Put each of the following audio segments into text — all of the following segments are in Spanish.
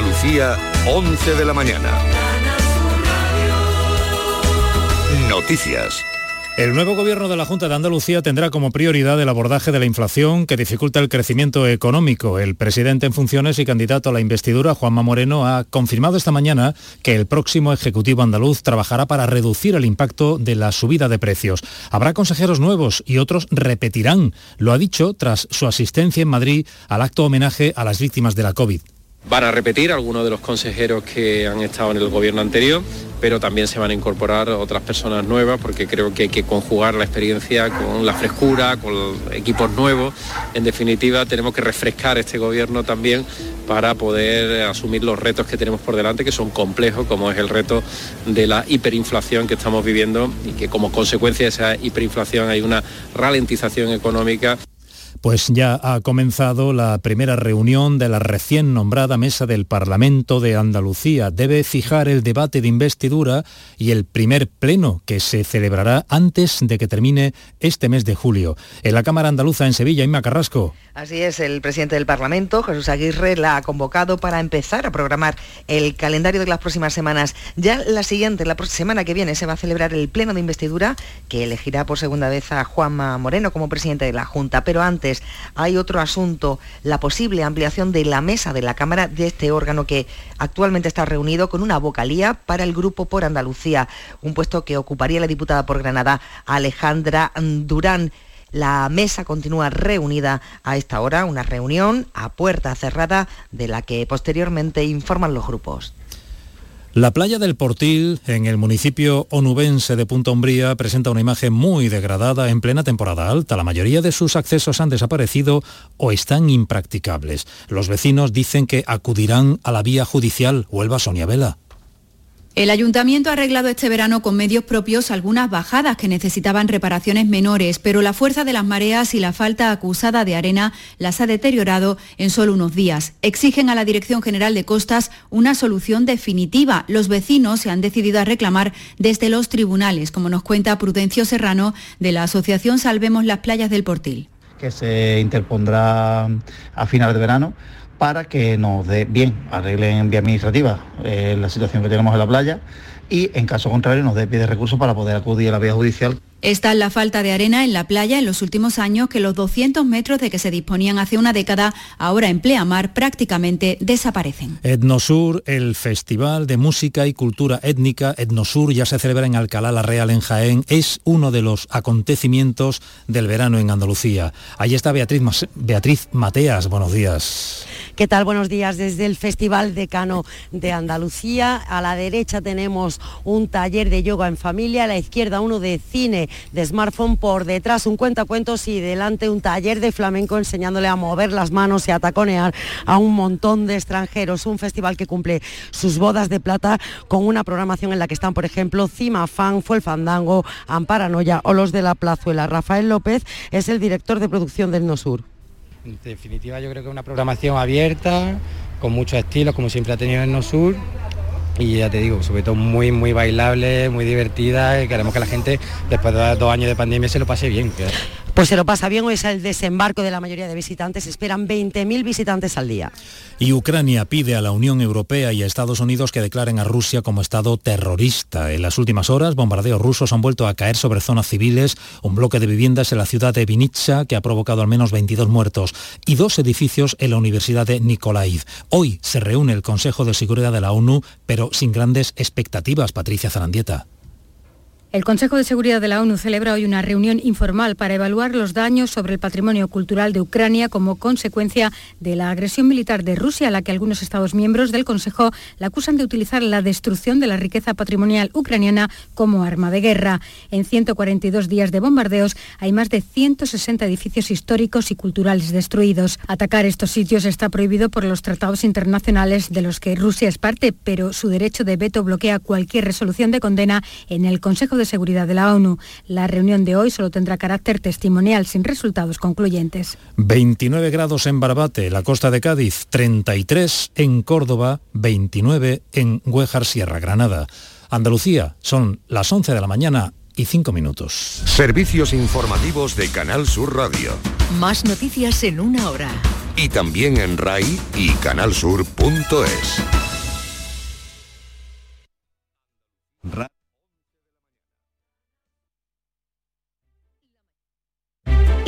Andalucía, 11 de la mañana. Noticias. El nuevo gobierno de la Junta de Andalucía tendrá como prioridad el abordaje de la inflación que dificulta el crecimiento económico. El presidente en funciones y candidato a la investidura, Juanma Moreno, ha confirmado esta mañana que el próximo Ejecutivo andaluz trabajará para reducir el impacto de la subida de precios. Habrá consejeros nuevos y otros repetirán. Lo ha dicho tras su asistencia en Madrid al acto homenaje a las víctimas de la COVID. Van a repetir algunos de los consejeros que han estado en el gobierno anterior, pero también se van a incorporar otras personas nuevas porque creo que hay que conjugar la experiencia con la frescura, con equipos nuevos. En definitiva, tenemos que refrescar este gobierno también para poder asumir los retos que tenemos por delante, que son complejos, como es el reto de la hiperinflación que estamos viviendo y que como consecuencia de esa hiperinflación hay una ralentización económica pues ya ha comenzado la primera reunión de la recién nombrada Mesa del Parlamento de Andalucía. Debe fijar el debate de investidura y el primer pleno que se celebrará antes de que termine este mes de julio. En la Cámara Andaluza en Sevilla, Inma Carrasco. Así es, el presidente del Parlamento, Jesús Aguirre, la ha convocado para empezar a programar el calendario de las próximas semanas. Ya la siguiente, la semana que viene, se va a celebrar el pleno de investidura que elegirá por segunda vez a Juanma Moreno como presidente de la Junta. Pero hay otro asunto, la posible ampliación de la mesa de la Cámara de este órgano que actualmente está reunido con una vocalía para el Grupo por Andalucía, un puesto que ocuparía la diputada por Granada Alejandra Durán. La mesa continúa reunida a esta hora, una reunión a puerta cerrada de la que posteriormente informan los grupos. La playa del Portil, en el municipio onubense de Punta Umbría, presenta una imagen muy degradada en plena temporada alta. La mayoría de sus accesos han desaparecido o están impracticables. Los vecinos dicen que acudirán a la vía judicial. Huelva Sonia Vela. El ayuntamiento ha arreglado este verano con medios propios algunas bajadas que necesitaban reparaciones menores, pero la fuerza de las mareas y la falta acusada de arena las ha deteriorado en solo unos días. Exigen a la Dirección General de Costas una solución definitiva. Los vecinos se han decidido a reclamar desde los tribunales, como nos cuenta Prudencio Serrano de la Asociación Salvemos las Playas del Portil. Que se interpondrá a final de verano para que nos dé bien, arreglen vía administrativa eh, la situación que tenemos en la playa y en caso contrario nos dé pie de recursos para poder acudir a la vía judicial Está la falta de arena en la playa en los últimos años que los 200 metros de que se disponían hace una década ahora en pleamar prácticamente desaparecen. Etnosur, el Festival de Música y Cultura Étnica Etnosur ya se celebra en Alcalá la Real en Jaén. Es uno de los acontecimientos del verano en Andalucía. Ahí está Beatriz, Beatriz Mateas. Buenos días. ¿Qué tal? Buenos días desde el Festival Decano de Andalucía. A la derecha tenemos un taller de yoga en familia, a la izquierda uno de cine de smartphone, por detrás un cuentacuentos y delante un taller de flamenco enseñándole a mover las manos y a taconear a un montón de extranjeros. Un festival que cumple sus bodas de plata con una programación en la que están, por ejemplo, Cima Fan, Fue el Fandango, Amparanoya o los de la Plazuela. Rafael López es el director de producción del NOSUR. En definitiva yo creo que es una programación abierta, con muchos estilos, como siempre ha tenido el NOSUR, y ya te digo, sobre todo muy, muy bailable, muy divertida, y queremos que la gente, después de dos años de pandemia, se lo pase bien. Pues se lo pasa bien, hoy es el desembarco de la mayoría de visitantes, esperan 20.000 visitantes al día. Y Ucrania pide a la Unión Europea y a Estados Unidos que declaren a Rusia como Estado terrorista. En las últimas horas, bombardeos rusos han vuelto a caer sobre zonas civiles, un bloque de viviendas en la ciudad de Vinitsa que ha provocado al menos 22 muertos y dos edificios en la Universidad de Nikolaiv. Hoy se reúne el Consejo de Seguridad de la ONU, pero sin grandes expectativas, Patricia Zarandieta. El Consejo de Seguridad de la ONU celebra hoy una reunión informal para evaluar los daños sobre el patrimonio cultural de Ucrania como consecuencia de la agresión militar de Rusia, a la que algunos Estados miembros del Consejo la acusan de utilizar la destrucción de la riqueza patrimonial ucraniana como arma de guerra. En 142 días de bombardeos hay más de 160 edificios históricos y culturales destruidos. Atacar estos sitios está prohibido por los tratados internacionales de los que Rusia es parte, pero su derecho de veto bloquea cualquier resolución de condena en el Consejo de Seguridad de la ONU. La reunión de hoy solo tendrá carácter testimonial sin resultados concluyentes. 29 grados en Barbate, la costa de Cádiz, 33 en Córdoba, 29 en Huejar Sierra Granada. Andalucía, son las 11 de la mañana y 5 minutos. Servicios informativos de Canal Sur Radio. Más noticias en una hora. y también en RAI y canalsur.es.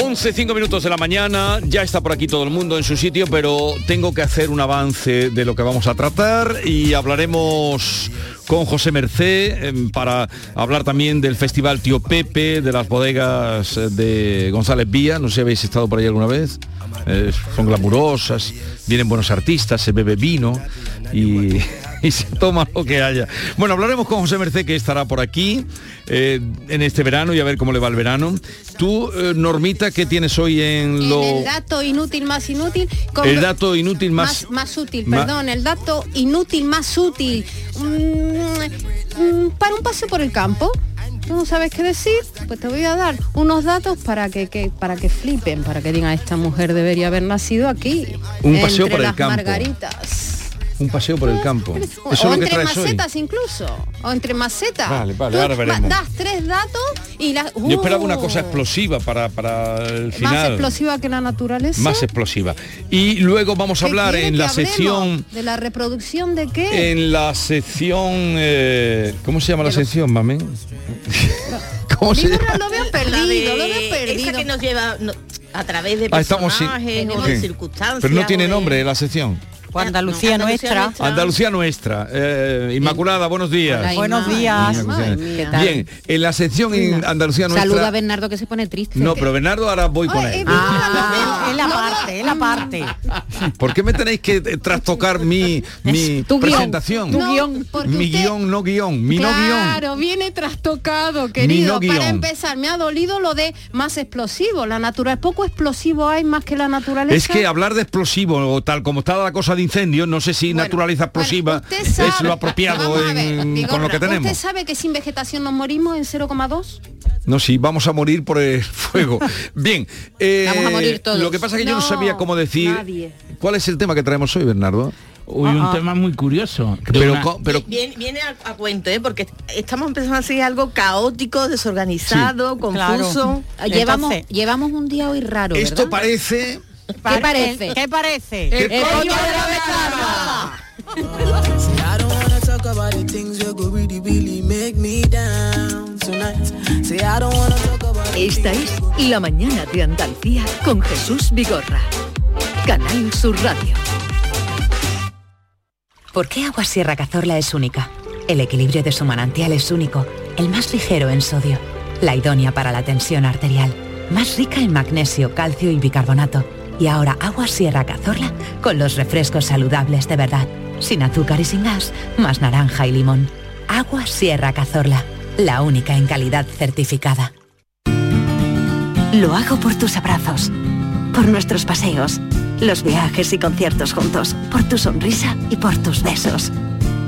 Once, cinco minutos de la mañana, ya está por aquí todo el mundo en su sitio, pero tengo que hacer un avance de lo que vamos a tratar y hablaremos con José Mercé em, para hablar también del Festival Tío Pepe, de las bodegas eh, de González Vía, no sé si habéis estado por ahí alguna vez, Eh, son glamurosas, vienen buenos artistas, se bebe vino y, y se toma lo que haya. Bueno, hablaremos con José Mercé que estará por aquí eh, en este verano y a ver cómo le va el verano. Tú, eh, Normita, ¿qué tienes hoy en lo... El dato inútil más inútil. con- El dato inútil más... más, más útil, perdón, el dato inútil más útil. Mm, mm, para un paseo por el campo. ¿Tú no sabes qué decir? Pues te voy a dar unos datos para que, que- para que flipen, para que digan esta mujer debería haber nacido aquí. Un paseo entre por el campo. margaritas. Un paseo por el campo. Eso O es lo que entre hoy. macetas incluso. O entre macetas. Vale, vale, Tú ahora ma- veremos. Das tres datos y las. Yo esperaba una cosa ¡Uh! explosiva para, para el Más final. explosiva que la naturaleza. Más explosiva. Y luego vamos a ¿Qué hablar en la sección... ¿De la reproducción de qué? En la sección... eh, ¿Cómo se llama la sección, mami? ¿Cómo se llama? Lo veo perdido, lo veo perdido. Esa que nos lleva no, a través de Ah, estamos sin- personajes ¿Qué? de circunstancias. Pero no tiene o de- nombre la sección. Andalucía nuestra. Andalucía nuestra. Eh, Inmaculada, buenos días. Hola, Buenos días. ¿Qué tal? Bien, en la sección en Andalucía nuestra... Saluda a Bernardo que se pone triste. No, pero Bernardo ahora voy con él. Ah, es la parte, es la parte. ¿Por qué me tenéis que eh, trastocar mi, mi Tu guion, presentación? tu guion. porque Mi usted- guion, no guion. Mi no guion. Claro, viene trastocado, querido. no guion. Para empezar, me ha dolido lo de más explosivo. La natural, poco explosivo hay más que la naturaleza. Es que hablar de explosivo o tal como está la cosa de incendio, no sé si naturaleza explosiva es lo apropiado ver, Vigorra, con lo que tenemos. ¿Usted sabe que sin vegetación nos morimos en 0,2? No, sí, vamos a morir por el fuego. Bien. eh, Vamos a morir todos. Lo que pasa es que yo no sabía cómo decir. nadie. ¿Cuál es el tema que traemos hoy, Bernardo? Hoy un tema muy curioso. Pero, una- pero Viene, viene a, a cuento, ¿eh? porque estamos empezando a seguir algo caótico, desorganizado, confuso. Llevamos, llevamos un día hoy raro, esto ¿verdad? parece... ¿Qué parece? ¿Qué parece? El El coño coño de la betarra. Esta es La mañana de Andalucía con Jesús Vigorra. Canal Sur Radio. ¿Por qué Agua Sierra Cazorla es única? El equilibrio de su manantial es único, el más ligero en sodio, la idónea para la tensión arterial, más rica en magnesio, calcio y bicarbonato. Y ahora Agua Sierra Cazorla con los refrescos saludables de verdad, sin azúcar y sin gas, más naranja y limón. Agua Sierra Cazorla, la única en calidad certificada. Lo hago por tus abrazos, por nuestros paseos, los viajes y conciertos juntos, por tu sonrisa y por tus besos.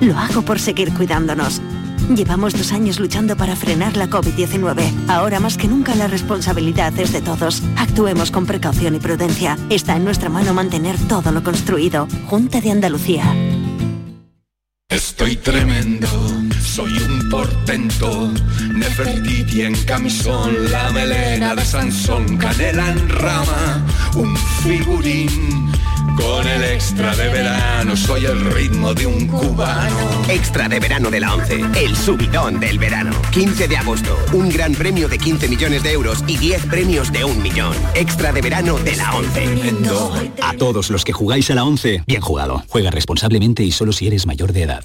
Lo hago por seguir cuidándonos. Llevamos dos años luchando para frenar la COVID-19. Ahora más que nunca la responsabilidad es de todos. Actuemos con precaución y prudencia. Está en nuestra mano mantener todo lo construido. Junta de Andalucía. Estoy tremendo, soy un portento. Nefertiti en camisón, la melena de Sansón, canela en rama, un figurín. Con el extra de verano, soy el ritmo de un cubano. Extra de verano de la 11, el subidón del verano. 15 de agosto, un gran premio de 15 millones de euros y 10 premios de un millón. Extra de verano de la 11. A todos los que jugáis a la 11, bien jugado. Juega responsablemente y solo si eres mayor de edad.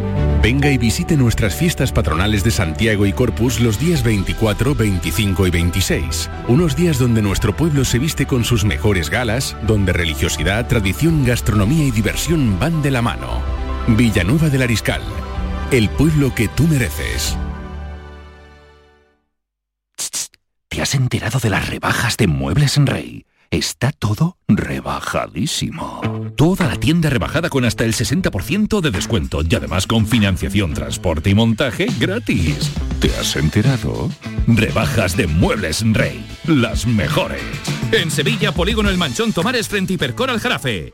Venga y visite nuestras fiestas patronales de Santiago y Corpus los días 24, 25 y 26. Unos días donde nuestro pueblo se viste con sus mejores galas, donde religiosidad, tradición, gastronomía y diversión van de la mano. Villanueva del Ariscal, el pueblo que tú mereces. ¿Te has enterado de las rebajas de Muebles en Rey? Está todo rebajadísimo. Toda la tienda rebajada con hasta el 60% de descuento y además con financiación, transporte y montaje gratis. ¿Te has enterado? Rebajas de Muebles Rey. Las mejores. En Sevilla, Polígono El Manchón Tomares frente Hipercor al Jarafe.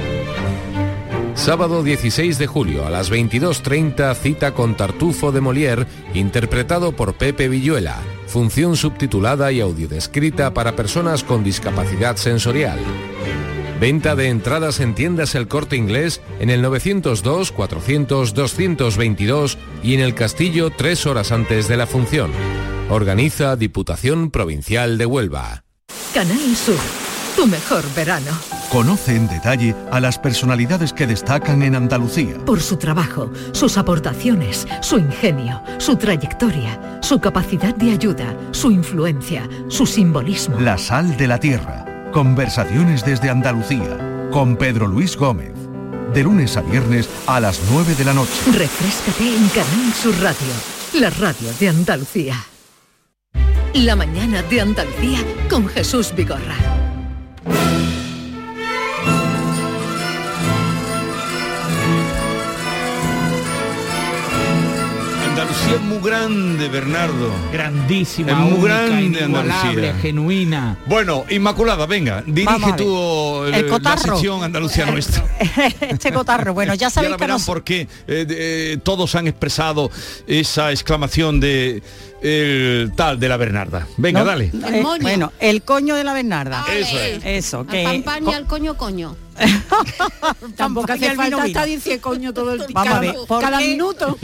Sábado 16 de julio a las 22.30 cita con Tartufo de Molière, interpretado por Pepe Villuela, función subtitulada y audiodescrita para personas con discapacidad sensorial. Venta de entradas en tiendas El Corte Inglés en el 902-400-222 y en el Castillo tres horas antes de la función. Organiza Diputación Provincial de Huelva. Canal Sur, tu mejor verano. Conoce en detalle a las personalidades que destacan en Andalucía. Por su trabajo, sus aportaciones, su ingenio, su trayectoria, su capacidad de ayuda, su influencia, su simbolismo. La sal de la tierra. Conversaciones desde Andalucía. Con Pedro Luis Gómez. De lunes a viernes a las 9 de la noche. Refrescate en Canal Sur Radio, la radio de Andalucía. La mañana de Andalucía con Jesús Vigorra. Andalucía es muy grande, Bernardo. Grandísima, Es muy única, grande Andalucía. genuina. Bueno, Inmaculada, venga, Vamos dirige tú El eh, la cotarro. sección Andalucía nuestra. este cotarro. Bueno, ya sabéis ahora que verán nos... por qué eh, eh, todos han expresado esa exclamación de el tal de la Bernarda. Venga, ¿no? dale. Eh, bueno, el coño de la Bernarda. Eso es. Eso, que... Campaña al coño coño. Tampoco hace al falta vino. diciendo coño todo el tiempo. Vamos Vamos a a ver, ver, ¿por cada qué? minuto.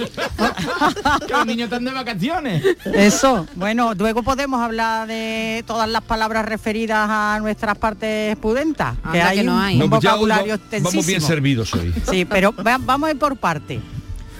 Están de vacaciones. Eso, bueno, luego podemos hablar de todas las palabras referidas a nuestras partes pudentas, que Anda, hay que no un, hay. un No, pues vocabulario va- extensísimo. vamos bien servidos hoy. Sí, pero va- vamos a ir por parte.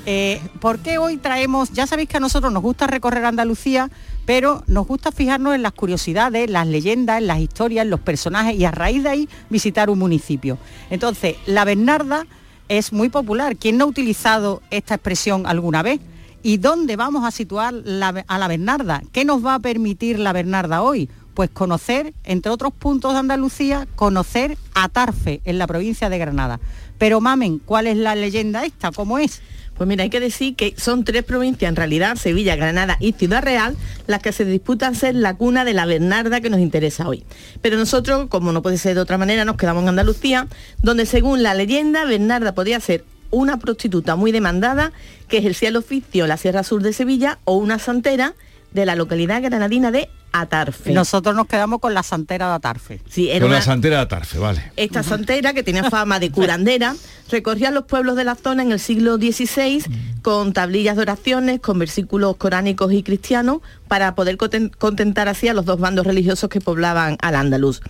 Eh, ¿Por qué hoy traemos, ya sabéis que a nosotros nos gusta recorrer Andalucía, pero nos gusta fijarnos en las curiosidades, las leyendas, en las historias, en los personajes y a raíz de ahí visitar un municipio? Entonces, la Bernarda es muy popular. ¿Quién no ha utilizado esta expresión alguna vez? ¿Y dónde vamos a situar la- a la Bernarda? ¿Qué nos va a permitir la Bernarda hoy? Pues conocer, entre otros puntos de Andalucía, conocer a Tarfe, en la provincia de Granada. Pero mamen, ¿cuál es la leyenda esta? ¿Cómo es? Pues mira, hay que decir que son tres provincias, en realidad, Sevilla, Granada y Ciudad Real, las que se disputan ser la cuna de la Bernarda que nos interesa hoy. Pero nosotros, como no puede ser de otra manera, nos quedamos en Andalucía, donde según la leyenda, Bernarda podía ser una prostituta muy demandada que ejercía el oficio en la Sierra Sur de Sevilla o una santera de la localidad granadina de Atarfe. Nosotros nos quedamos con la santera de Atarfe. Sí, era Con una- la santera de Atarfe, vale. esta santera, que tenía fama de curandera, recorría los pueblos de la zona en el siglo XVI con tablillas de oraciones, con versículos coránicos y cristianos, para poder conten- contentar así a los dos bandos religiosos que poblaban al andaluz.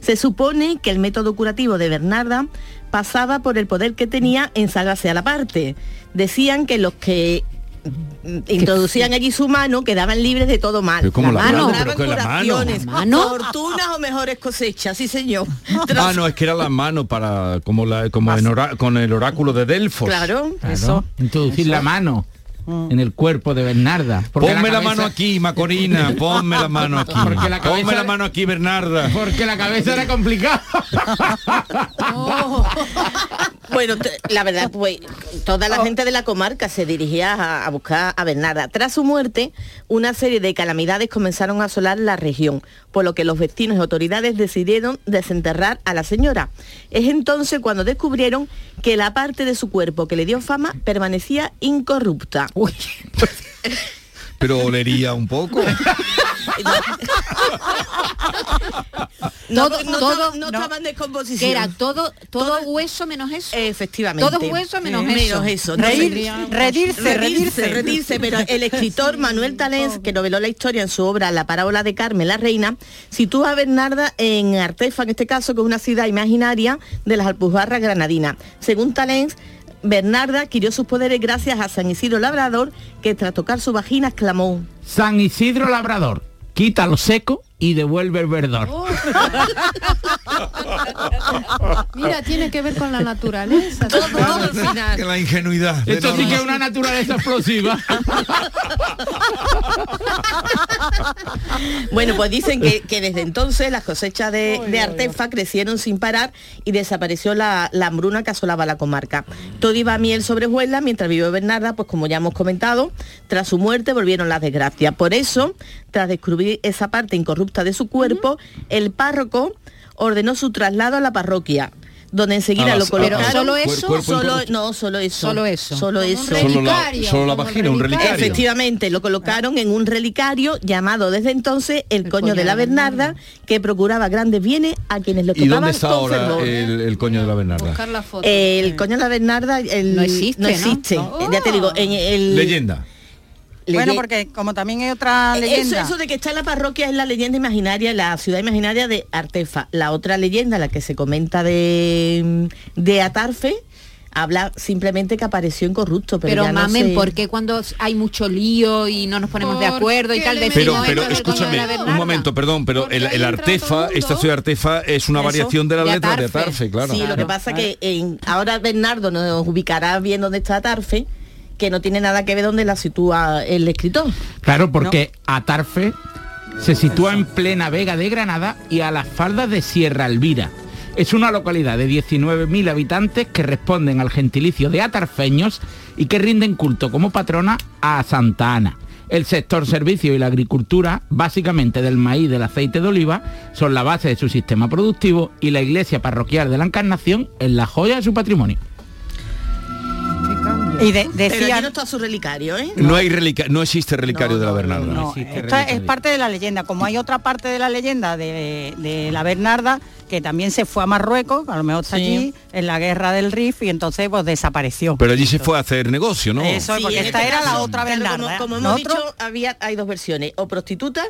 Se supone que el método curativo de Bernarda pasaba por el poder que tenía en salvarse a la parte. Decían que los que introducían allí su mano quedaban libres de todo mal. Pero ¿cómo la mano? Pero mano. curaciones, ¿La mano? fortunas o mejores cosechas, sí señor. Ah, no, es que era la mano para como la como en ora- con el oráculo de Delfos. Claro, Claro, Introducir la mano en el cuerpo de Bernarda. Ponme la, cabeza- mano aquí, Macorina, ponme la mano aquí. Porque la cabeza- Ponme la mano aquí, Bernarda. Porque la cabeza era complicada. Bueno, t- la verdad, pues toda Oh. la gente de la comarca se dirigía a, a buscar a Bernarda. Tras su muerte, una serie de calamidades comenzaron a asolar la región, por lo que los vecinos y autoridades decidieron desenterrar a la señora. Es entonces cuando descubrieron que la parte de su cuerpo que le dio fama permanecía incorrupta. Pero olería un poco. No, Todo- no, todo- no, no. estaba en descomposición. Que era todo, todo hueso menos eso. Efectivamente. Todo hueso menos Sí. eso. Menos eso. Reír- Entonces, redirse, redirse, redirse. redirse, pero el escritor Manuel Talens, que noveló la historia en su obra La parábola de Carmen la Reina, sitúa a Bernarda en Artefa, en este caso, que es una ciudad imaginaria de las Alpujarras granadinas. Según Talens, Bernarda adquirió sus poderes gracias a San Isidro Labrador, que tras tocar su vagina exclamó San Isidro Labrador, quita lo seco y devuelve el verdor. Mira, tiene que ver con la naturaleza. Todo, todo al final. Que la ingenuidad. Esto sí que es una naturaleza explosiva. Bueno, pues dicen que, que desde entonces las cosechas de, de Artefa crecieron sin parar y desapareció la, la hambruna que asolaba la comarca. Todo iba a miel sobre hojuelas mientras vivió Bernarda, pues como ya hemos comentado, tras su muerte volvieron las desgracias. Por eso, tras descubrir esa parte incorrupta de su cuerpo, el párroco ordenó su traslado a la parroquia donde enseguida A lo las- a colocaron. ¿Solo eso? cuerpo Solo, no, solo eso. Solo eso. Solo eso. Solo la, solo la como vagina, un relicario. Efectivamente, lo colocaron en un relicario llamado desde entonces el, coño, de la Bernarda, que procuraba grandes bienes a quienes lo ¿Y tocaban dónde está con ahora el, el coño de la Bernarda? Buscar la foto. El coño de la Bernarda el- No existe, no ¿no? existe. No. Ya te digo, en el Leyenda. Bueno, porque como también hay otra eso, leyenda. eso de que está en la parroquia es la leyenda imaginaria, la ciudad imaginaria de Artefa. La otra leyenda, la que se comenta de, de Atarfe, habla simplemente que apareció incorrupto. Pero, Pero ya no mamen, sé- ¿por qué cuando hay mucho lío y no nos ponemos de ¿Por acuerdo y tal Pero, no pero escúchame, un momento, perdón, pero el, el Artefa, esta ciudad de Artefa es una Eso, variación de la de letra de Atarfe. Claro. Sí, lo que pasa que en- ahora Bernardo nos ubicará bien dónde está Atarfe, que no tiene nada que ver donde la sitúa el escritor. Claro, porque Atarfe se sitúa en plena Vega de Granada y a las faldas de Sierra Elvira. Es una localidad de 19.000 habitantes que responden al gentilicio de atarfeños y que rinden culto como patrona a Santa Ana. El sector servicio y la agricultura, básicamente del maíz y del aceite de oliva, son la base de su sistema productivo y la iglesia parroquial de la Encarnación es la joya de su patrimonio. Y de- Pero decían- aquí no está su relicario, ¿eh? No, hay relica- no existe relicario de la Bernarda. No, esta es parte de la leyenda. Como hay otra parte de la leyenda de, de la Bernarda, que también se fue a Marruecos, a lo mejor está Sí. allí, en la guerra del Rif, y entonces pues desapareció. Pero allí se fue a hacer negocio, ¿no? Eso es, Sí, porque en esta este era la otra Bernarda. Como, como hemos dicho, había, hay dos versiones. O prostituta,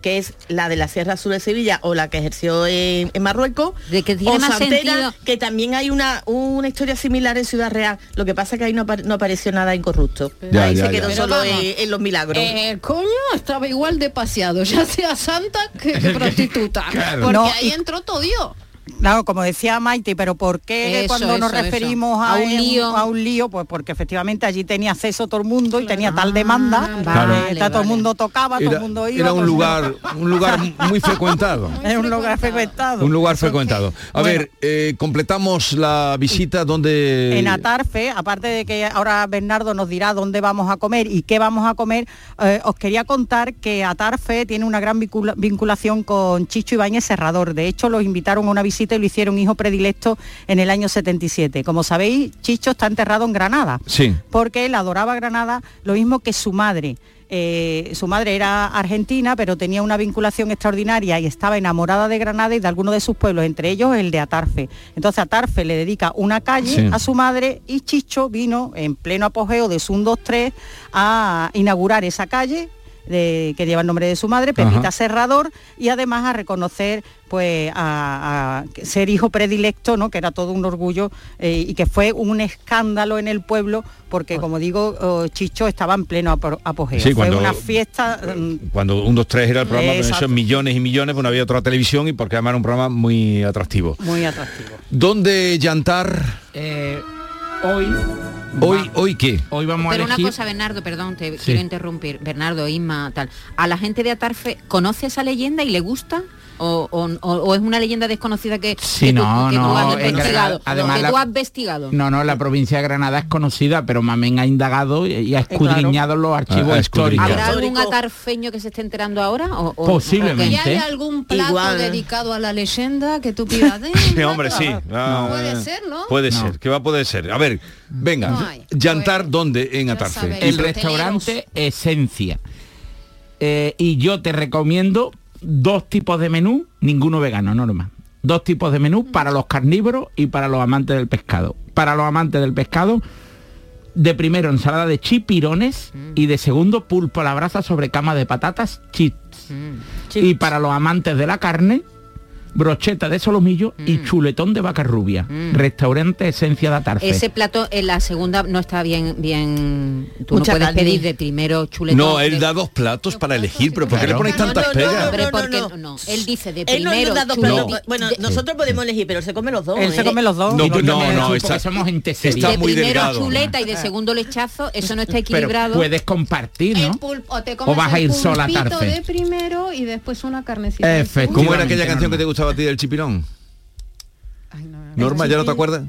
que es la de la Sierra Sur de Sevilla o la que ejerció en, en Marruecos. De que tiene o más santera, sentido. que también hay una, una historia similar en Ciudad Real. Lo que pasa es que ahí no, no apareció nada incorrupto. Ya, ahí ya, se quedó ya. solo vamos, en, en los milagros. Eh, coño, estaba igual de paseado, ya sea santa que, que prostituta. Claro. Porque No, ahí y- entró todo Dios. Claro, como decía Maite, pero ¿por qué Eso, cuando nos referimos. A, A un lío? a un lío? Pues porque efectivamente allí tenía acceso todo el mundo y tenía tal demanda, Claro. eh, está todo el mundo tocaba, todo el Era, mundo iba. era un lugar, un lugar muy frecuentado. Era un lugar frecuentado. Un lugar frecuentado. A Bueno. ver, eh, completamos la visita donde... En Atarfe, aparte de que ahora Bernardo nos dirá dónde vamos a comer y qué vamos a comer, eh, os quería contar que Atarfe tiene una gran vincula- vinculación con Chicho Ibáñez Serrador. De hecho, los invitaron a una visita y lo hicieron hijo predilecto en el año 77. Como sabéis, Chicho está enterrado en Granada Sí. porque él adoraba Granada lo mismo que su madre. Eh, su madre era argentina, pero tenía una vinculación extraordinaria y estaba enamorada de Granada y de algunos de sus pueblos, entre ellos el de Atarfe. Entonces Atarfe le dedica una calle Sí. a su madre y Chicho vino en pleno apogeo de Sun 2-3 a inaugurar esa calle de- que lleva el nombre de su madre, Pepita Ajá. Serrador, y además a reconocer pues a, a ser hijo predilecto, ¿no? que era todo un orgullo eh, y que fue un escándalo en el pueblo, porque como digo, oh, Chicho estaba en pleno apo- apogeo. Sí, fue cuando- una fiesta mm, Cuando un 2, 3 era el programa, con esos millones y millones, pues no había otra televisión y porque además era un programa muy atractivo. muy atractivo. ¿Dónde llantar? hoy. ¿Hoy, hoy qué? Hoy vamos Pero a una elegir... cosa, Bernardo, perdón, te Sí. quiero interrumpir. Bernardo, Isma, tal. ¿A la gente de Atarfe conoce esa leyenda y le gusta? ¿O, o- o- o es una leyenda desconocida que, Sí, que tú, no, que tú no, has en investigado? Granada, además que la- tú has investigado. No, no, la provincia de Granada es conocida, pero Mamén ha indagado y, y ha escudriñado los archivos Ha históricos. ¿Habrá algún atarfeño que se esté enterando ahora? O, o- Posiblemente. ¿Y hay algún plato Igual. dedicado a la leyenda que tú pidas? de- Sí, hombre, sí. Ah, Puede ser, ¿no? Puede ser, que va a poder ser. A ver, venga, No hay. llantar dónde en Atarfe. El restaurante Esencia. eh, y yo te recomiendo dos tipos de menú, ninguno vegano, normal. Dos tipos de menú para los carnívoros y para los amantes del pescado. Para los amantes del pescado, de primero ensalada de chipirones y de segundo pulpo a la brasa sobre cama de patatas chips. Y para los amantes de la carne, brocheta de solomillo y chuletón de vaca rubia. Restaurante Esencia de Atarfe. Ese plato en la segunda no está bien, bien. Tú Mucha no puedes carne. pedir de primero chuletón. No, de- él da dos platos para elegir, pero ¿por qué le ponéis tantas pegas? Hombre, porque no, Él dice de no primero. Bueno, nosotros podemos elegir, pero él se come los dos. Él se ¿eh? come los dos. No, no, no, no, está- somos está de muy primero delgado. chuleta y de segundo lechazo, eso no está Pero equilibrado. puedes compartir, ¿no? Te O vas a ir sola a Tarfe. de primero y después una carnecita. de. ¿Cómo era aquella canción que te gustaba a ti del chipirón? Norma, ¿ya no te acuerdas?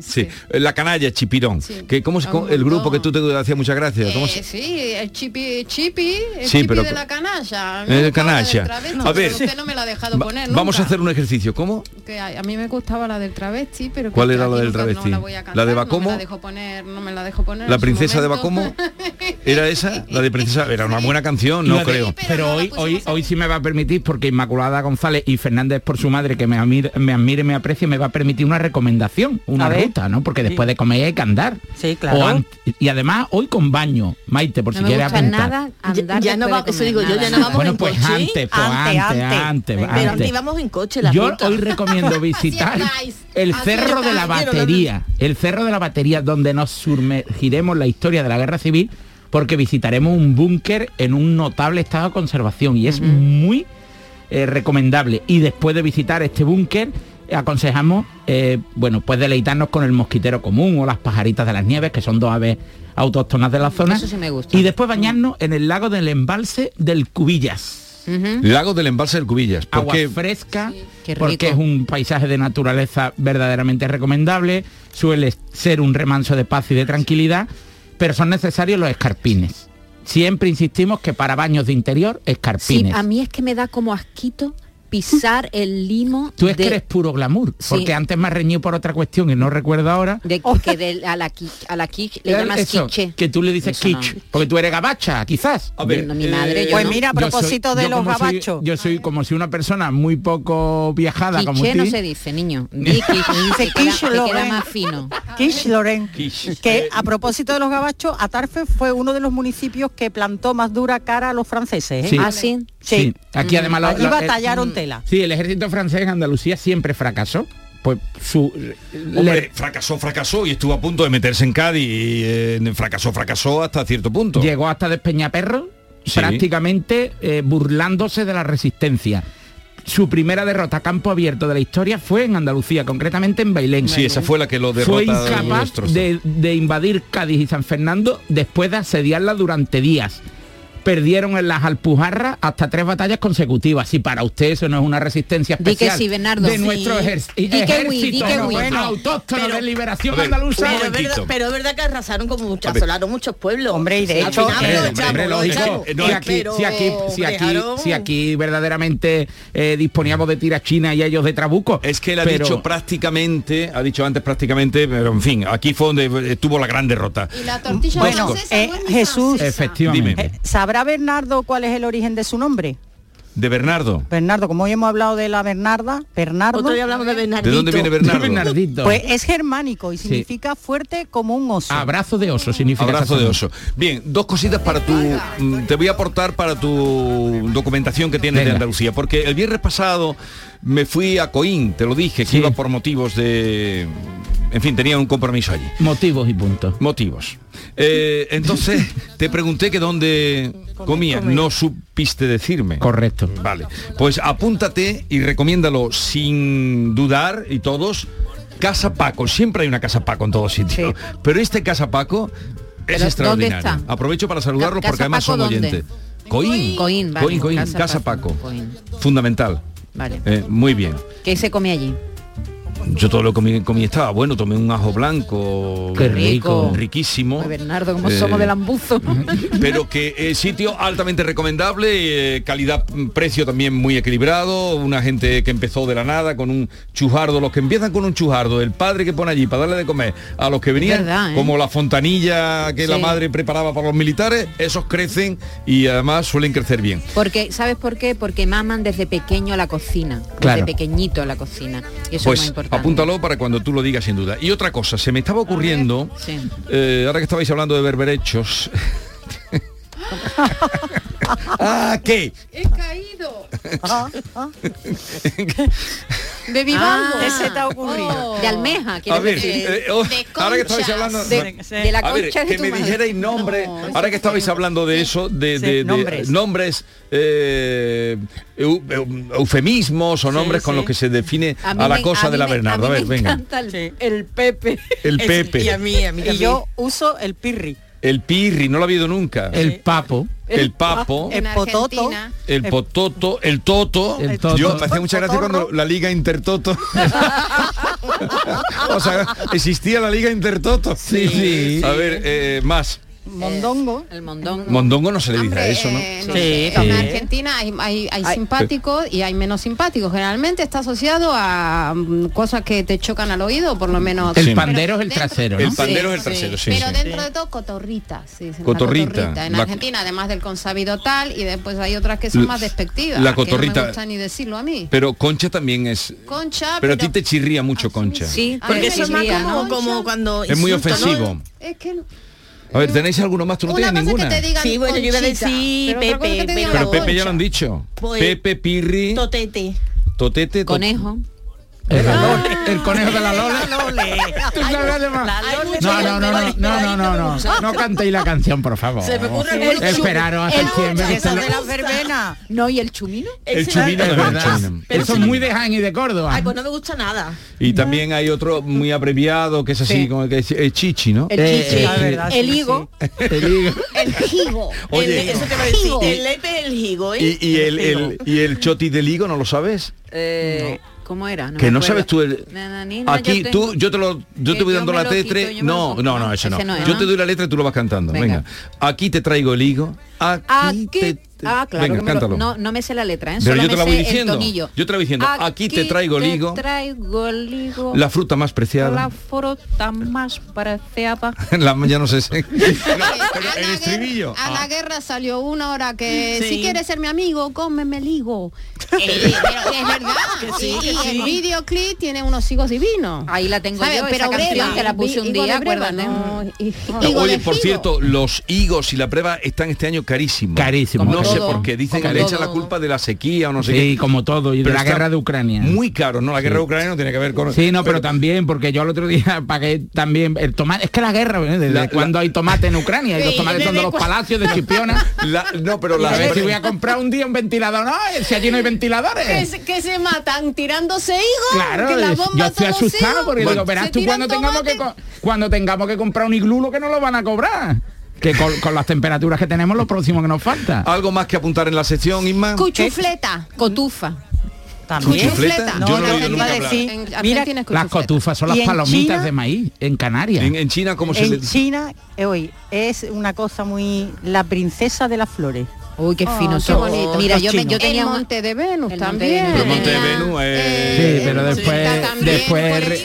Sí, la canalla, Chipirón. Sí. Que, ¿Cómo cómo- el grupo que tú te hacía mucha gracia? ¿Cómo se- Eh, sí, el chipi, chipi, el Sí, chipi pero- de la canalla. El la canalla. A ver. usted no me la ha dejado Va- poner vamos a hacer un ejercicio. ¿Cómo? Que a, a mí me gustaba la del travesti, pero ¿Cuál era la del travesti? No la, voy a ¿La de cantar, Bacomo? No me la dejo poner, no me la dejo poner. ¿La princesa de. Bacomo? ¿Era esa? La de princesa. Era una buena canción, no creo. Pero hoy, hoy, hoy sí me va a permitir, porque Inmaculada González y Fernández por su madre, que me admire, me admire, me aprecie, me va a permitir una recomendación, una Ruta, ¿no? Porque después de comer hay que andar. Sí, claro. O an- y además hoy con baño, Maite, por no si me quieres gusta apuntar. nada andar Ya no va- eso digo yo, nada, ya no vamos Bueno, en pues coche. antes, pues Antes, antes, antes. antes, Pero antes. antes íbamos en coche, la Yo ruta. hoy recomiendo visitar el cerro de la batería, el cerro de la batería donde nos sumergiremos la historia de la guerra civil porque visitaremos un búnker en un notable estado de conservación y es muy eh, recomendable. Y después de visitar este búnker aconsejamos, eh, bueno, pues deleitarnos con el mosquitero común o las pajaritas de las nieves, que son dos aves autóctonas de la zona. Eso sí me gusta. Y después bañarnos en el lago del embalse del Cubillas. Lago del embalse del Cubillas. ¿Por Agua qué? fresca, Qué porque es un paisaje de naturaleza verdaderamente recomendable, suele ser un remanso de paz y de tranquilidad, pero son necesarios los escarpines. Siempre insistimos que para baños de interior, Sí, escarpines. a mí es que me da como asquito pisar el limo Tú es de, que eres puro glamour, Sí. porque antes me has reñido por otra cuestión y no recuerdo ahora. de que de- a la qui- a la quiche le llamas eso, quiche. que tú le dices Eso no. kitsch, porque tú eres gabacha, quizás. A ver, No, mi madre, yo Pues no. mira, a Yo soy- propósito de yo los como soy- gabachos. yo soy como si una persona muy poco viajada como Quiche ti. no se dice, niño. Di quiche, que quiche, que queda más fino. Kish Loren. Quiche. Que a propósito de los gabachos, Atarfe fue uno de los municipios que plantó más dura cara a los franceses. ¿eh? Sí. Ah, sí. Sí, aquí además lo- Allí lo- batallaron eh, tela. Sí, el ejército francés en Andalucía siempre fracasó. Pues su Hombre, le- fracasó, fracasó y estuvo a punto de meterse en Cádiz y eh, fracasó, fracasó hasta cierto punto. llegó hasta Despeñaperro Sí. prácticamente eh, burlándose de la resistencia. Su primera derrota a campo abierto de la historia fue en Andalucía, concretamente en Bailén. Sí, esa fue la que lo Fue derrota. incapaz trozos. de, de invadir Cádiz y San Fernando después de asediarla durante días. Perdieron en las Alpujarras hasta tres batallas consecutivas. Si para usted eso no es una resistencia especial sí, Bernardo. de Sí. nuestro ejer- Di que oui, di ejército que oui. bueno, autóctono Pero- de liberación A ver, andaluza. Pero es, verdad, pero es verdad que arrasaron como ver. asolaron muchos pueblos. Hombre, y de hecho- si, aquí, Pero si, aquí, si, aquí, dejaron- si aquí verdaderamente eh, disponíamos de tira china y ellos de trabuco. Es que él ha pero- dicho prácticamente, ha dicho antes prácticamente, pero en fin, aquí fue donde eh, tuvo la gran derrota. Y la tortilla Bueno, eh, Jesús. Efectivamente. ¿Sabrá Bernardo cuál es el origen de su nombre? De Bernardo. Bernardo, como hoy hemos hablado de la Bernarda, Bernardo, Otro día hablamos de Bernardito. ¿De dónde viene Bernardo? Bernardito. pues es germánico y significa fuerte como un oso. Abrazo de oso significa. Abrazo de oso. Bien, dos cositas para tu... mm, Te voy a aportar para tu documentación que tienes de. Andalucía, porque el viernes pasado me fui a Coín, te lo dije, que Sí. iba por motivos de... En fin, tenía un compromiso allí. Motivos y puntos. Motivos. Eh, entonces, te pregunté que dónde comía. No supiste decirme. Correcto. Vale. Pues apúntate y recomiéndalo sin dudar y todos. Casa Paco. Siempre hay una Casa Paco en todos sitios. Pero este Casa Paco es Pero, extraordinario. ¿dónde está? Aprovecho para saludarlos porque además ¿Casa son Paco dónde? oyentes. Coín. Coín, vale. Coín, Casa, Casa Paco. Paco, Coín. Fundamental. Vale. Eh, muy bien. ¿Qué se come allí? Yo todo lo comí, comí estaba bueno, tomé un ajo blanco. Qué rico. Riquísimo. Ay, Bernardo, como Eh, somos del ambuzo. pero que eh, sitio altamente recomendable, eh, calidad mm, precio también muy equilibrado, una gente que empezó de la nada con un chujardo, los que empiezan con un chujardo, el padre que pone allí para darle de comer a los que venían, verdad, ¿eh? como la fontanilla que la madre preparaba para los militares, esos crecen y además suelen crecer bien. Porque, ¿sabes por qué? Porque maman desde pequeño la cocina, Claro. desde pequeñito la cocina. Y eso es Pues muy importante. Apúntalo para cuando tú lo digas sin duda. Y otra cosa, se me estaba ocurriendo, Sí. eh, ahora que estabais hablando de berberechos. Ah, ¿qué? He caído. De Vivaldo. Ah, Ese te ha ocurrido. De almeja, A quiero ver, decir. eh, oh, ahora que estabais hablando De- de la a ver, concha de que tu me madre. dijerais nombres, ahora que estabais hablando de eso, de, Sí, de- de nombres. nombres, eh, eu- eu- eufemismos o nombres con sí. los que se define a, mí la me- cosa a de la me- Bernardo. A, mí ver, me venga. encanta el, el Pepe. El Pepe, Y a mí, a mí Y yo uso el pirri. El Pirri, no lo ha habido nunca. El papo. El Papo, El pototo. El Pototo, el Toto. El Toto. Yo me hacía mucha gracia cuando la Liga Intertoto. o sea, existía la Liga Intertoto. Sí, sí. A ver, eh, más. Mondongo. El mondongo. Mondongo no se le dice a eso, ¿no? eh, Sí, sé. En Argentina hay, hay- hay Ay. simpáticos y hay menos simpáticos. Generalmente está asociado a mm, cosas que te chocan al oído, por lo menos. El Sí. pandero es el dentro- trasero, ¿no? El pandero Sí, es el trasero, sí. Pero sí. dentro de todo, cotorrita. sí, Cotorrita, En la- Argentina, además del consabido tal, y después hay otras que son más despectivas. la que no cotorrita. me gusta ni decirlo a mí. Pero Concha también es... Concha, Pero a ti te chirría mucho Concha. Sí, Porque eso es más como, cuando Es muy ofensivo. Es que A ver, ¿tenéis alguno más? Tú no una tienes ninguna. es que te digan Sí, bueno, yo iba a decir Pepe, Pero pero Pepe ya lo han dicho. Pepe, Pirri, Totete. Totete, tot- Conejo. El, ah, el, conejo de la Lola. La Lole. No, no, no, no, no, no, no, no. No cantéis la canción, por favor. Se me ocurre el Esperaros hasta el diciembre. Esa de la verbena. No, ¿y el chumino? El, chumino, es verdad. Pero Eso es muy de Jaén y de Córdoba. Ay, pues no me gusta nada. Y también hay otro muy abreviado que es así, sí. como el que es el chichi, ¿no? El eh, chichi. Eh, eh, verdad, el higo. El higo. El higo. Oye, eso te va a decir. El lepe es el higo, ¿eh? Y el choti del higo, ¿no lo sabes? Eh... No. ¿Cómo era? que me no acuerdo. sabes tú el... Nananina, Aquí yo tú, yo te lo, yo que te voy yo dando la letra. No, no, no, ese no. No Yo ¿no? te doy la letra y tú lo vas cantando. Venga. Venga. Aquí te traigo el higo. Aquí, Aquí, te... ah, claro, Venga, que me lo- cántalo. no, no me sé la letra, ¿eh? Pero Solo yo te me la voy sé el diciendo. Yo te la voy diciendo. Aquí te traigo el higo. traigo el higo. La fruta más la preciada. fruta más preciada. La, ya no sé si... El la estribillo. guerra- A la Ah. guerra salió una hora que Sí. si quieres ser mi amigo, cómeme el higo. Eh, pero es verdad. Que sí, y que y sí. el videoclip tiene unos higos divinos. Ahí la tengo ¿Sabes? yo, Pero esa canción que la puse un día, breva, acuérdate. no, y- No, higo Oye, por higo. cierto, los higos y la prueba están este año carísimos. Carísimos. No Como sé todo, por qué. Dicen que le todo. la culpa de la sequía o no sé Sí, qué. como todo, y de Pero la guerra de Ucrania. Muy caro, ¿no? La guerra de Ucrania no tiene que ver con... Sí, no, pero, también, porque yo el otro día pagué también el tomate. Es que la guerra, ¿eh? ¿desde La- cuándo hay tomate en Ucrania? Y los tomates son de los palacios de Chipiona. La- no, pero la... a ver si voy a comprar un día un ventilador. No, si allí no hay que ventiladores. se, que se matan tirándose higos. Claro, que la es- bomba yo estoy asustado higos, porque digo, verás tú tiran cuando tengamos que cuando tengamos que comprar un iglú lo que no lo van a cobrar. Que con, con las temperaturas que tenemos lo próximo que nos falta. ¿Algo más que apuntar en la sección, Isma? Cuchufleta. Cotufa. También. ¿Cuchufleta? No, Yo no, no, decir- En Mira, Las cotufas son las ¿Y en palomitas China? de maíz en Canarias. En, en China, ¿cómo se le En China, eh, hoy es una cosa muy la princesa de las flores. Uy, qué Oh, fino qué son. bonito. Mira, yo, me- yo tenía el un- Monte de Venus El Monte también. de Venus. El Monte de Venus, eh, Sí, pero después, después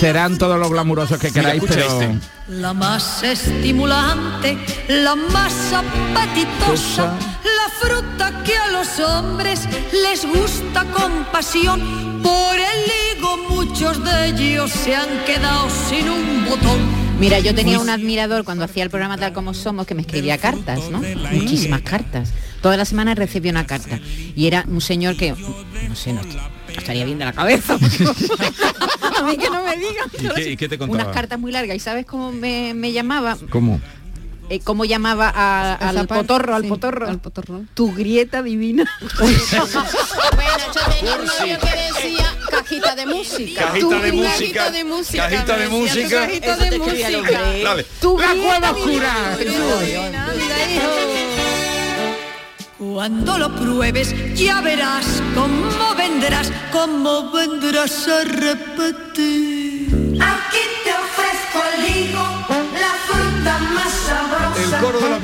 serán todos los glamurosos que Mira, queráis, escucha pero este. La más estimulante, la más apetitosa, la fruta que a los hombres les gusta con pasión. Por el higo muchos de ellos se han quedado sin un botón. Mira, yo tenía un admirador cuando hacía el programa Tal Como Somos que me escribía cartas, ¿no? Muchísimas cartas. Toda la semana recibía una carta. Y era un señor que, no sé, no, estaría bien de la cabeza. A mí que no me digan. ¿Y qué, y qué te contaba? Unas cartas muy largas. ¿Y sabes cómo me, me llamaba? ¿Cómo? Eh, ¿Cómo llamaba a- al potorro, al sí, potorro? al potorro. Tu grieta divina. Bueno, yo tenía un novio que decía cajita de música. Cajita Tu de música, Cajita de música. cajita de música. Cajita de música. Dale. La cueva oscura. Cuando lo pruebes ya verás cómo vendrás, cómo vendrás a repetir. Aquí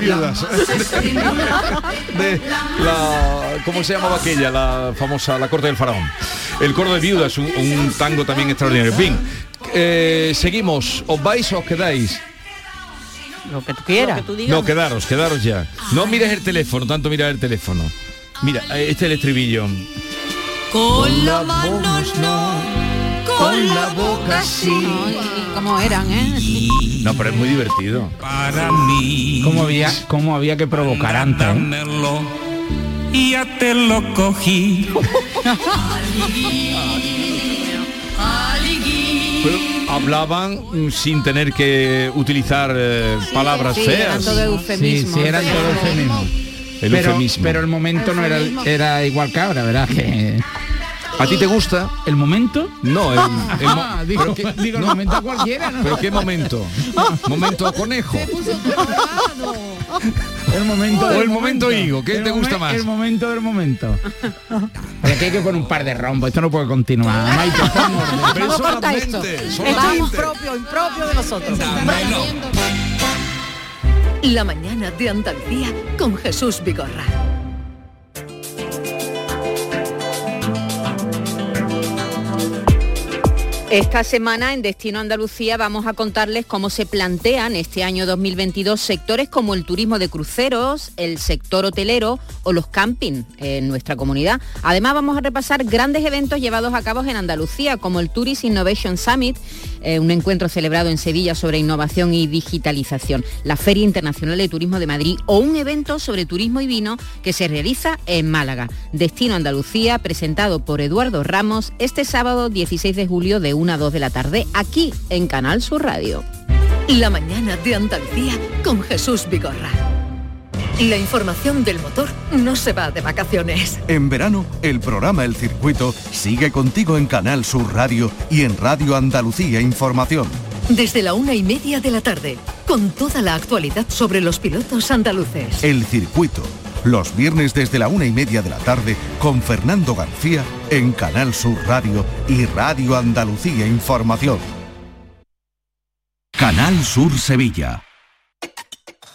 viudas. de la, ¿Cómo se llamaba aquella? La famosa, la corte del faraón. El coro de viudas, un, un tango también extraordinario. En fin, eh, seguimos. ¿Os vais o os quedáis? Lo que tú quieras. No, quedaros, quedaros ya. No mires el teléfono, tanto mirar el teléfono. Mira, este es el estribillo. Con la mano no, con la boca sí. ¿Cómo eran, eh? No, pero es muy divertido. Para mí. ¿Cómo había, cómo había que provocar antes? eh? Y ya te lo cogí. Pero hablaban mm, sin tener que utilizar eh, palabras sí, feas. eran todo eufemismos. Sí, sí, eran todo eufemismo. El pero, eufemismo. pero el momento no era, era igual que ahora, ¿verdad? Que... ¿A ti te gusta? ¿El momento? No, el, el mo- Ah, digo, pero qué- digo, el momento cualquiera, ¿no? ¿Pero qué momento? ¿Momento conejo? El momento O el momento higo, ¿qué El te gusta más? El momento del momento. Pero aquí hay que poner un par de rombos, esto no puede continuar. Maite, cortar esto. solamente, Esto es solamente. impropio, impropio de nosotros. La mañana de Andalucía con Jesús Vigorra. Esta semana en Destino Andalucía vamos a contarles cómo se plantean este año 2022 sectores como el turismo de cruceros, el sector hotelero o los camping en nuestra comunidad. Además vamos a repasar grandes eventos llevados a cabo en Andalucía como el Tourist Innovation Summit, eh, un encuentro celebrado en Sevilla sobre innovación y digitalización, la Feria Internacional de Turismo de Madrid o un evento sobre turismo y vino que se realiza en Málaga. Destino Andalucía presentado por Eduardo Ramos este sábado 16 de julio de 1 a 2 de la tarde aquí en Canal Sur Radio. La mañana de Andalucía con Jesús Vigorra. La información del motor no se va de vacaciones. En verano, el programa El Circuito sigue contigo en Canal Sur Radio y en Radio Andalucía Información. Desde la una y media de la tarde, con toda la actualidad sobre los pilotos andaluces. El Circuito, los viernes desde la una y media de la tarde con Fernando García en Canal Sur Radio y Radio Andalucía Información. Canal Sur Sevilla.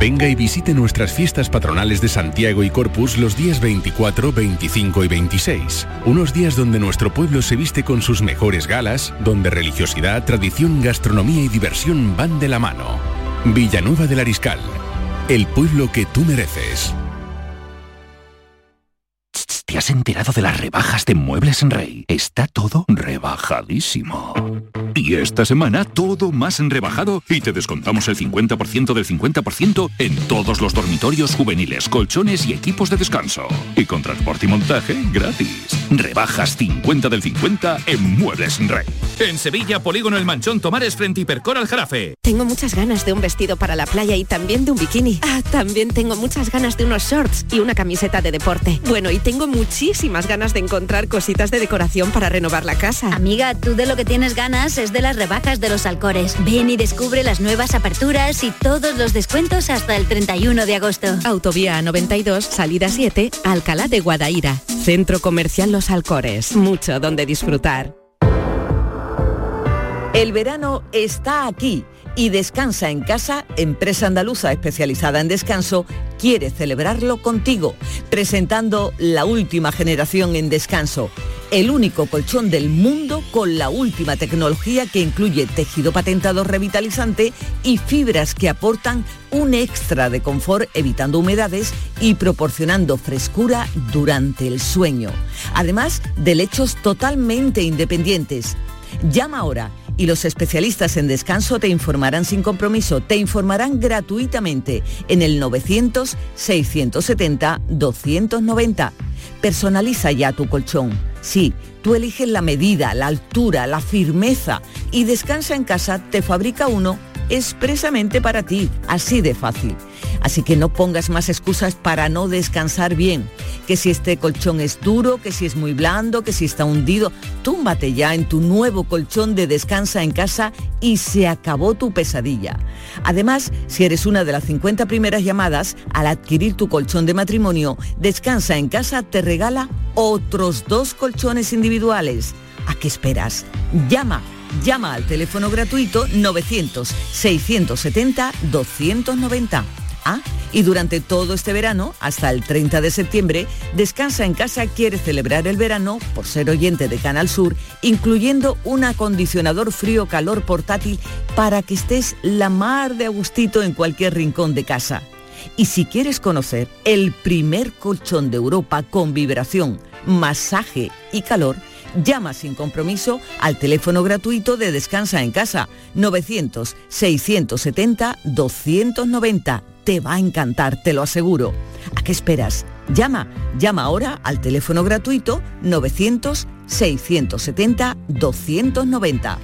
Venga y visite nuestras fiestas patronales de Santiago y Corpus los días 24, 25 y 26. Unos días donde nuestro pueblo se viste con sus mejores galas, donde religiosidad, tradición, gastronomía y diversión van de la mano. Villanueva del Ariscal, el pueblo que tú mereces. ¿Te has enterado de las rebajas de Muebles en Rey? Está todo rebajadísimo. Y esta semana todo más en rebajado y te descontamos el 50% del 50% en todos los dormitorios juveniles, colchones y equipos de descanso. Y con transporte y montaje gratis. Rebajas 50 del 50 en Muebles en Rey. En Sevilla, Polígono El Manchón Tomares frente Hipercor al Jarafe. Tengo muchas ganas de un vestido para la playa y también de un bikini. Ah, también tengo muchas ganas de unos shorts y una camiseta de deporte. Bueno, y tengo muchísimas ganas de encontrar cositas de decoración para renovar la casa. Amiga, tú de lo que tienes ganas es de las rebajas de los Alcores. Ven y descubre las nuevas aperturas y todos los descuentos hasta el 31 de agosto. Autovía 92, salida 7, Alcalá de Guadaira. Centro Comercial Los Alcores. Mucho donde disfrutar. El verano está aquí y Descansa en Casa, empresa andaluza especializada en descanso, quiere celebrarlo contigo, presentando la última generación en descanso. el único colchón del mundo con la última tecnología que incluye tejido patentado revitalizante y fibras que aportan un extra de confort evitando humedades y proporcionando frescura durante el sueño. Además de lechos totalmente independientes. Llama ahora y los especialistas en descanso te informarán sin compromiso, te informarán gratuitamente en el 900-670-290. Personaliza ya tu colchón. Sí, tú eliges la medida, la altura, la firmeza y Descansa en casa te fabrica uno expresamente para ti, así de fácil. Así que no pongas más excusas para no descansar bien. Que si este colchón es duro, que si es muy blando, que si está hundido, túmbate ya en tu nuevo colchón de descansa en casa y se acabó tu pesadilla. Además, si eres una de las 50 primeras llamadas, al adquirir tu colchón de matrimonio, Descansa en casa te regala otros dos colchones individuales. ¿A qué esperas? Llama Llama al teléfono gratuito 900-670-290. Ah, y durante todo este verano, hasta el 30 de septiembre, Descansa en Casa quiere celebrar el verano, por ser oyente de Canal Sur, incluyendo un acondicionador frío-calor portátil para que estés la mar de agustito en cualquier rincón de casa. Y si quieres conocer el primer colchón de Europa con vibración, masaje y calor, Llama sin compromiso al teléfono gratuito de Descansa en Casa 900-670-290. Te va a encantar, te lo aseguro. ¿A qué esperas? Llama, llama ahora al teléfono gratuito 900-670-290.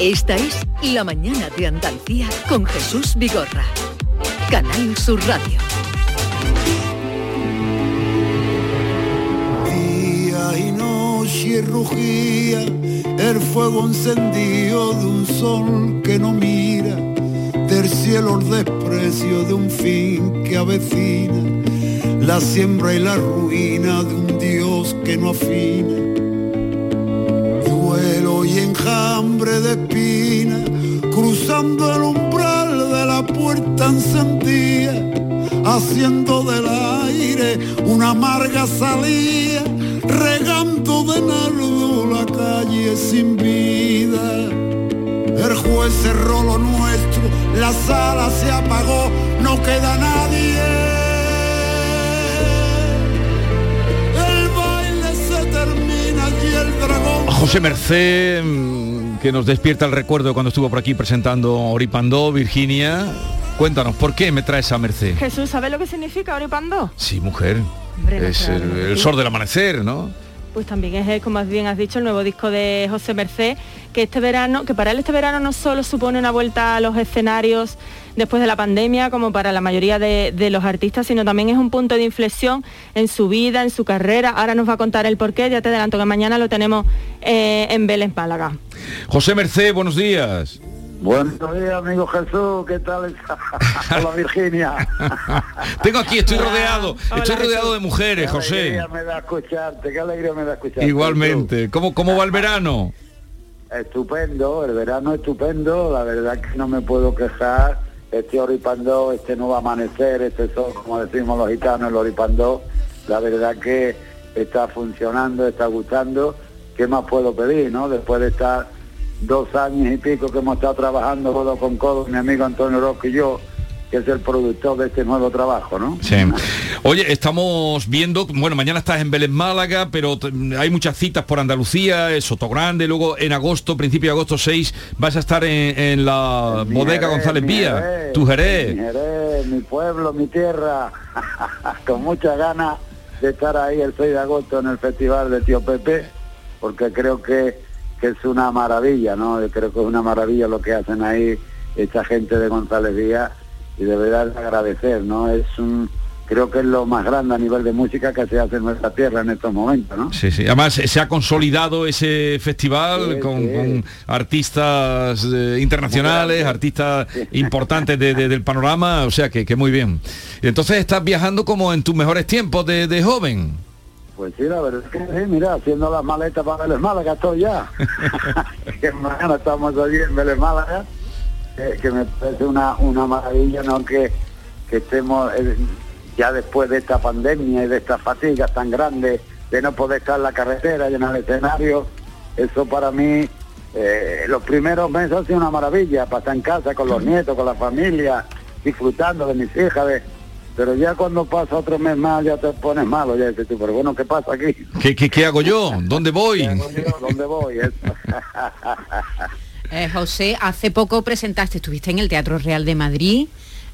Esta es La Mañana de Andalucía con Jesús Vigorra. Canal Sur Radio. Noche rugía el fuego encendido de un sol que no mira, del cielo el desprecio de un fin que avecina, la siembra y la ruina de un Dios que no afina. Duelo y enjambre de espina, cruzando el umbral de la puerta encendida, haciendo del aire una amarga salida regando de nardo la calle sin vida. El juez cerró lo nuestro, la sala se apagó, no queda nadie. El baile se termina y el dragón. José Merced, mm, que nos despierta el recuerdo cuando estuvo por aquí presentando Oripandó, Virginia. Cuéntanos, ¿por qué me traes a Merced? Jesús, ¿sabes lo que significa Oripandó? Sí, mujer. es el, el sol del amanecer, ¿no? Pues también es, como bien has dicho, el nuevo disco de José Merced, que este verano, que para él este verano no solo supone una vuelta a los escenarios después de la pandemia, como para la mayoría de, los artistas, sino también es un punto de inflexión en su vida, en su carrera. Ahora nos va a contar el porqué, ya te adelanto que mañana lo tenemos eh, en Vélez, Málaga. José Merced, buenos días. Buenos días, amigo Jesús, ¿qué tal? Hola, Virginia. Tengo aquí, estoy rodeado, estoy rodeado de mujeres, Qué José. alegría me da escucharte, qué alegría me da escucharte. Igualmente. ¿Cómo, ¿Cómo va el verano? Estupendo, el verano estupendo, la verdad que no me puedo quejar. Este oripandó, este nuevo amanecer, este sol, como decimos los gitanos, el oripandó, la verdad que está funcionando, está gustando. ¿Qué más puedo pedir, no? Después de estar dos años y pico que hemos estado trabajando codo con codo, mi amigo Antonio Roque y yo, que es el productor de este nuevo trabajo, ¿no? Sí. Oye, estamos viendo, bueno, mañana estás en Vélez Málaga, pero hay muchas citas por Andalucía, Sotogrande, luego en agosto, principio de agosto 6, vas a estar en, en la Mi bodega Jerez, González Vía, tu Jerez. Mi Jerez, mi pueblo, mi tierra, con muchas ganas de estar ahí el 6 de agosto en el Festival de Tío Pepe, porque creo que, que es una maravilla, ¿no? Yo creo que es una maravilla lo que hacen ahí esta gente de González Vía y de verdad agradecer, ¿no? Es un, creo que es lo más grande a nivel de música que se hace en nuestra tierra en estos momentos, ¿no? Sí, sí. Además se ha consolidado ese festival Sí, con, sí. con artistas eh, internacionales, artistas importantes de- de- del panorama, o sea que, que muy bien. Entonces estás viajando como en tus mejores tiempos de, de joven. Pues sí, la verdad es que sí, mira, haciendo las maletas para Vélez Málaga estoy ya. que mañana estamos allí en Vélez Málaga, que me parece una, una maravilla, ¿no? Que, que estemos, eh, ya después de esta pandemia y de estas fatigas tan grandes de no poder estar en la carretera y en el escenario, eso para mí, eh, los primeros meses ha sido una maravilla, pasar en casa con los nietos, con la familia, disfrutando de mis hijas, de, pero ya cuando pasa otro mes más ya te pones malo, ya dices tú, pero bueno, ¿qué pasa aquí? ¿Qué, qué, qué hago yo? ¿Dónde voy? ¿Dónde voy? Eh, José, hace poco presentaste, estuviste en el Teatro Real de Madrid.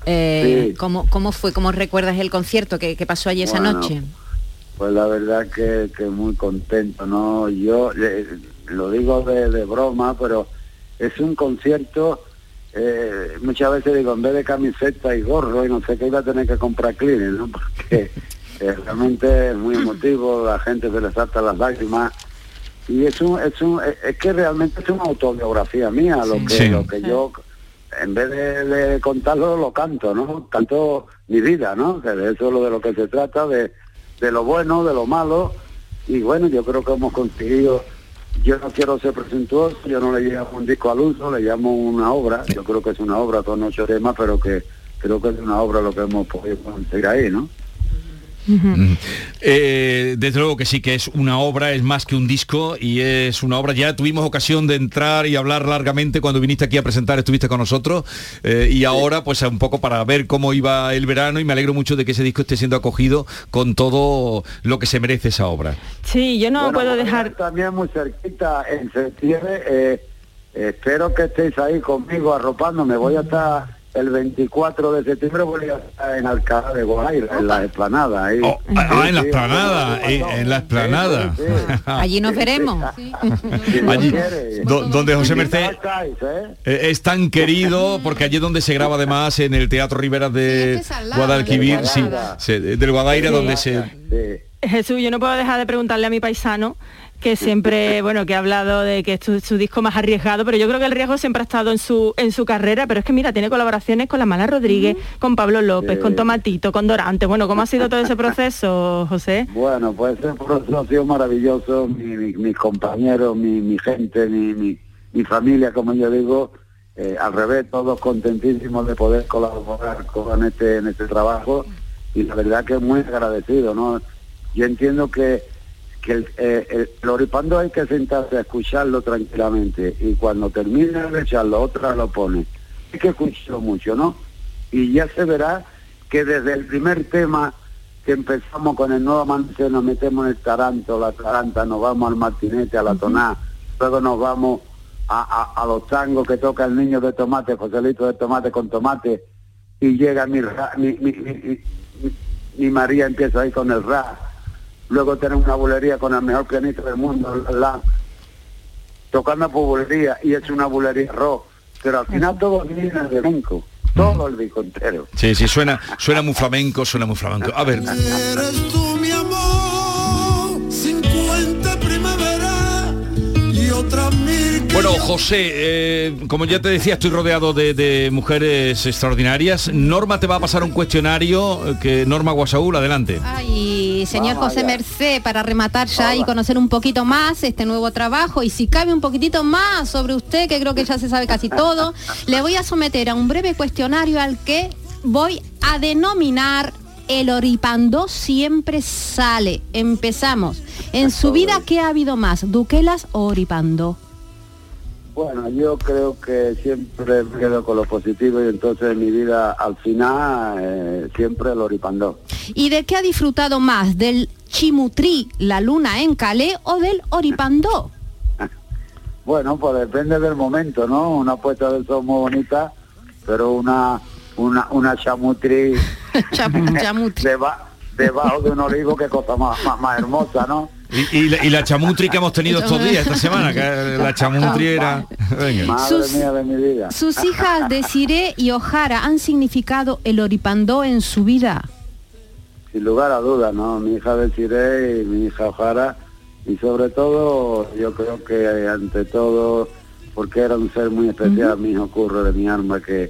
Eh, Sí. ¿cómo, ¿Cómo fue? ¿Cómo recuerdas el concierto que, que pasó allí esa Bueno, noche? Pues la verdad que, que muy contento, ¿no? Yo eh, lo digo de, de broma, pero es un concierto, eh, muchas veces digo, en vez de camiseta y gorro y no sé qué, iba a tener que comprar cleaner, ¿no? Porque eh, realmente es muy emotivo, la gente se le salta las lágrimas. Y es un, es un, es es que realmente es una autobiografía mía, lo que, Sí. lo que yo en vez de, de contarlo lo canto, ¿no? Canto mi vida, ¿no? Que de eso es lo de lo que se trata, de, de lo bueno, de lo malo. Y bueno, yo creo que hemos conseguido, yo no quiero ser presuntuoso, yo no le llamo un disco al uso, le llamo una obra, yo creo que es una obra con ocho temas, pero que creo que es una obra lo que hemos podido conseguir ahí, ¿no? Eh, desde luego que sí, que es una obra, es más que un disco y es una obra. Ya tuvimos ocasión de entrar y hablar largamente cuando viniste aquí a presentar, estuviste con nosotros eh, y ahora pues un poco para ver cómo iba el verano y me alegro mucho de que ese disco esté siendo acogido con todo lo que se merece esa obra. Sí, yo no Bueno, puedo dejar... También muy cerquita en septiembre. eh, espero que estéis ahí conmigo arropándome. Voy a estar el 24 de septiembre, voy a estar en Alcalá de Guadaira, en la esplanada. Ahí. ah, en la Sí, sí, esplanada, en la esplanada. Allí nos veremos. Allí, do- donde José Merced estáis, ¿eh? eh, es tan querido porque allí es donde se graba además en el Teatro Rivera de Guadalquivir, sí, sí, del Guadaira Sí. donde se Jesús, yo no puedo dejar de preguntarle a mi paisano que siempre, bueno, que ha hablado de que es su, su disco más arriesgado, pero yo creo que el riesgo siempre ha estado en su en su carrera, pero es que mira, tiene colaboraciones con la Mala Rodríguez, con Pablo López, Sí. con Tomatito, con Dorante. Bueno, ¿cómo ha sido todo ese proceso, José? Bueno, pues ese proceso ha sido maravilloso, mi- mi- mis compañeros, mi, mi gente, mi, mi, mi familia, como yo digo, eh, al revés, todos contentísimos de poder colaborar con este, en este trabajo y la verdad que muy agradecido, ¿no? Yo entiendo que, que el, eh, el floripando hay que sentarse a escucharlo tranquilamente y cuando termine de echarlo, otra lo pone. Hay que escucharlo mucho, ¿no? Y ya se verá que desde el primer tema que empezamos con el nuevo amanecer, nos metemos en el taranto, la taranta, nos vamos al martinete, a la toná, luego nos vamos a, a- a los tangos que toca el niño de tomate, Joselito de tomate con tomate, y llega mi, ra- mi, mi, mi- mi- mi- mi María empieza ahí con el rap, luego tenemos una bulería con el mejor pianista del mundo, la, tocando por bulería, y es una bulería rock, pero al final todo viene de flamenco, todo el disco entero. Sí, sí, suena, suena muy flamenco, suena muy flamenco. A ver, Eres tú mi amor, Bueno, José, eh, como ya te decía, estoy rodeado de, de mujeres extraordinarias. Norma te va a pasar un cuestionario eh, que Norma Guasaúl, adelante. Ay, señor Vamos José allá. Merced, para rematar ya y conocer un poquito más este nuevo trabajo y si cabe un poquitito más sobre usted, que creo que ya se sabe casi todo, le voy a someter a un breve cuestionario al que voy a denominar el oripando siempre sale. Empezamos. En su vida, ¿qué ha habido más? ¿Duquelas o oripando? Bueno, yo creo que siempre me quedo con lo positivo y entonces en mi vida al final eh, siempre lo oripandó. ¿Y de qué ha disfrutado más? ¿Del chimutrí, la luna en Calais o del oripando? Bueno, pues depende del momento, ¿no? Una puesta de sol muy bonita, pero una una una chamutri deba- debajo de un olivo, qué cosa más, más, más hermosa, ¿no? Y, y la, y la chamutri que hemos tenido estos días, esta semana, que la chamutri era... Venga. Madre Sus- mía de mi vida. Sus hijas y Ojara han significado el oripandó en su vida. sin lugar a dudas, ¿no? Mi hija Desiree y mi hija Ojara, y sobre todo, yo creo que ante todo, porque era un ser muy especial, mi hijo Curro de mi alma, que,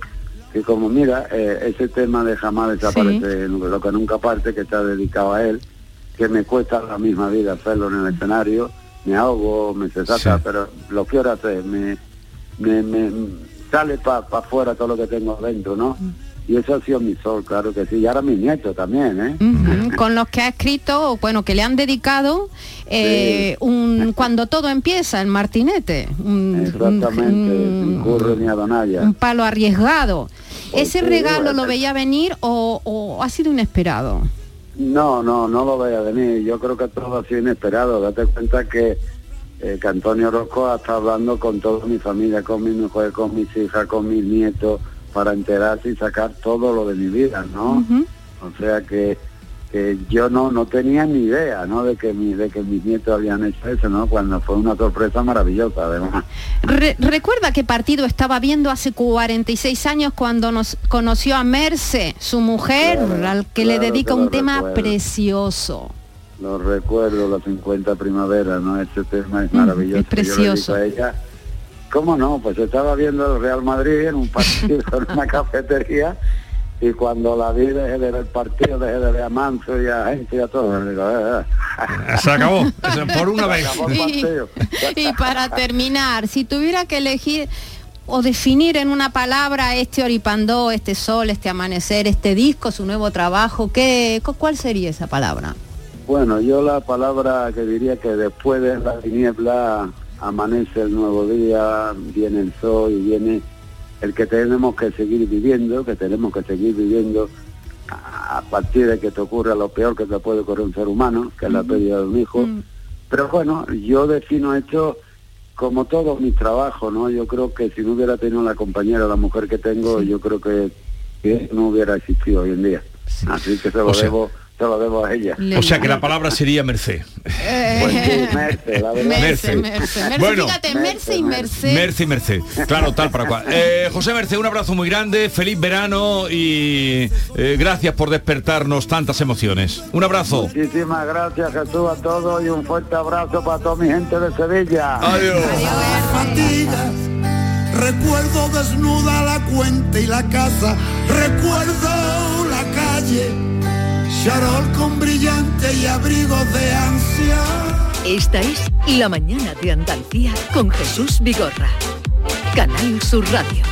que como mira, eh, ese tema de jamás desaparece, lo que nunca parte, que está dedicado a él, que me cuesta la misma vida hacerlo en el escenario, me ahogo, me se saca, pero lo quiero hacer, me, me, me- sale para afuera todo lo que tengo dentro, ¿no? y eso ha sido mi sol, claro que sí. Y ahora mi nieto también, ¿eh? Con los que ha escrito, o bueno, que le han dedicado eh, un cuando todo empieza, el martinete. Un, Exactamente, un- sin curro ni adonaya. un palo arriesgado. ¿Ese regalo lo veía venir o, o ha sido inesperado? No, no, no lo voy a venir. Yo creo que todo ha sido inesperado. Date cuenta que, eh, que Antonio Orozco está hablando con toda mi familia, con mi mujer, con mis hijas, con mis nietos, para enterarse y sacar todo lo de mi vida, ¿no? O sea que, que yo no no tenía ni idea, ¿no? De que mi, de que mis nietos habían hecho eso, ¿no? Cuando fue una sorpresa maravillosa, además. Re- ¿Recuerda qué partido estaba viendo hace 46 años cuando nos conoció a Merce, su mujer, al que le dedica que un tema recuerdo. precioso? Lo recuerdo, la 50 primavera, ¿no? Ese tema es maravilloso. es precioso. ¿cómo no? Pues estaba viendo el Real Madrid en un partido en una cafetería y cuando la vi dejé de ver el partido, dejé de ver a Manso y a gente y a todo. Digo, "Eh, eh". Se acabó, por una vez. Y, para terminar, si tuviera que elegir o definir en una palabra este Oripandó, este sol, este amanecer, este disco, su nuevo trabajo, ¿qué, cu- ¿cuál sería esa palabra? Bueno, yo la palabra que diría que después de la tiniebla amanece el nuevo día, viene el sol y viene el que tenemos que seguir viviendo, que tenemos que seguir viviendo a partir de que te ocurra lo peor que te puede ocurrir un ser humano, que es la pérdida de un hijo. Pero bueno, yo defino esto como todos mis trabajos, ¿no? Yo creo que si no hubiera tenido la compañera, la mujer que tengo, yo creo que, que no hubiera existido hoy en día. Así que se lo O sea- debo, se lo debo a ella. O sea que la palabra sería merced. Pues sí, Merce, la verdad. Merce. Merce, Bueno. fíjate, Merce y Merce. Merce y Merced. Claro, tal para cual. Eh, José Merced, un abrazo muy grande, feliz verano y eh, gracias por despertarnos tantas emociones. Un abrazo. Muchísimas gracias Jesús a todos y un fuerte abrazo para toda mi gente de Sevilla. Adiós. fatigas. Recuerdo desnuda la cuenta y la casa. Recuerdo la calle. Charol con brillante y abrigos de ansia. Esta es La mañana de Andalucía con Jesús Vigorra. Canal Sur Radio.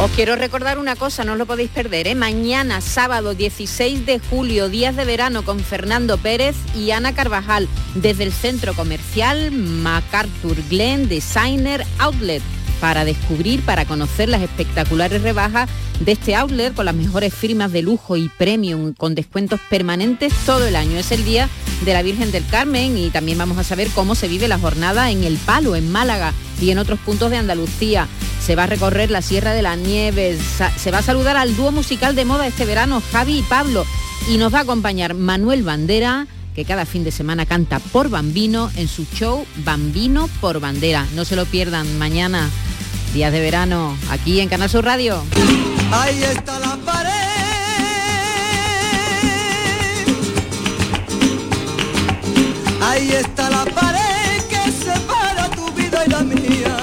Os quiero recordar una cosa, no os lo podéis perder, ¿eh? Mañana, sábado 16 de julio, días de verano con Fernando Pérez y Ana Carvajal, desde el centro comercial MacArthur Glen Designer Outlet, para descubrir, para conocer las espectaculares rebajas de este outlet con las mejores firmas de lujo y premium, con descuentos permanentes todo el año. Es el día de la Virgen del Carmen y también vamos a saber cómo se vive la jornada en El Palo, en Málaga y en otros puntos de Andalucía. Se va a recorrer la Sierra de las Nieves, sa- se va a saludar al dúo musical de moda este verano, Javi y Pablo, y nos va a acompañar Manuel Bandera, que cada fin de semana canta por Bambino en su show Bambino por Bandera. No se lo pierdan mañana, días de verano, aquí en Canal Sur Radio. Ahí está la pared. Ahí está la pared que separa tu vida y la mía.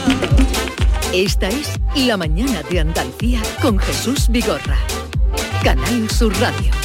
Esta es La mañana de Andalucía con Jesús Vigorra. Canal Sur Radio.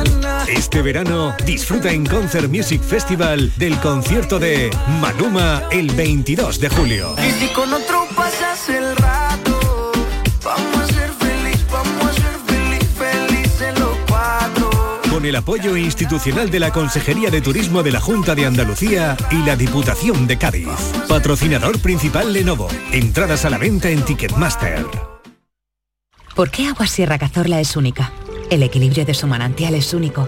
Este verano disfruta en Concert Music Festival del concierto de Maluma el 22 de julio. Y si con otro pasas el rato, vamos a ser feliz, vamos a ser feliz, felices los cuatro. Con el apoyo institucional de la Consejería de Turismo de la Junta de Andalucía y la Diputación de Cádiz. Patrocinador principal Lenovo. Entradas a la venta en Ticketmaster. ¿Por qué Agua Sierra Cazorla es única? El equilibrio de su manantial es único,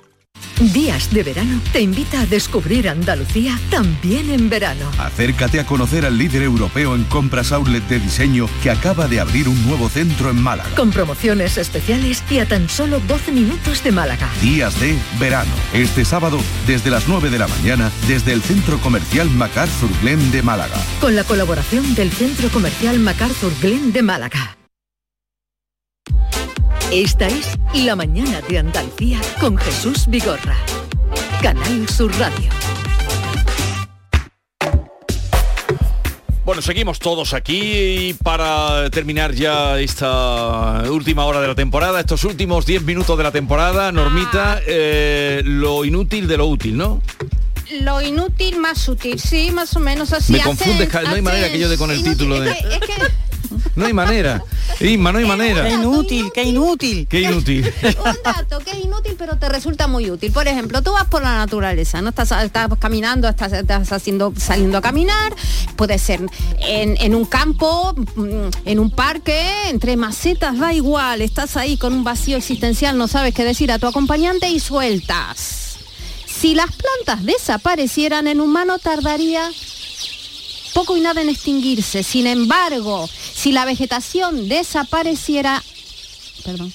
Días de verano te invita a descubrir Andalucía también en verano. Acércate a conocer al líder europeo en compras outlet de diseño que acaba de abrir un nuevo centro en Málaga. Con promociones especiales y a tan solo 12 minutos de Málaga. Días de verano. Este sábado, desde las 9 de la mañana, desde el Centro Comercial MacArthur Glen de Málaga. Con la colaboración del Centro Comercial MacArthur Glen de Málaga. Esta es La Mañana de Andalucía con Jesús Vigorra. Canal Sur Radio. Bueno, seguimos todos aquí y para terminar ya esta última hora de la temporada, estos últimos 10 minutos de la temporada, Normita, eh, lo inútil de lo útil, ¿no? Lo inútil más útil, sí, más o menos así. Me Hace- confundes, no hay manera que yo dé con el título de... Es que No hay manera. Inma, no hay manera. Qué inútil, qué inútil. Qué inútil. un dato que es inútil pero te resulta muy útil. Por ejemplo, tú vas por la naturaleza, no estás, estás caminando, estás, estás haciendo, saliendo a caminar, puede ser en, en un campo, mm, en un parque, entre macetas, da igual, estás ahí con un vacío existencial, no sabes qué decir a tu acompañante y sueltas. Si las plantas desaparecieran en humano tardaría poco y nada en extinguirse. Sin embargo, si la vegetación desapareciera, perdón,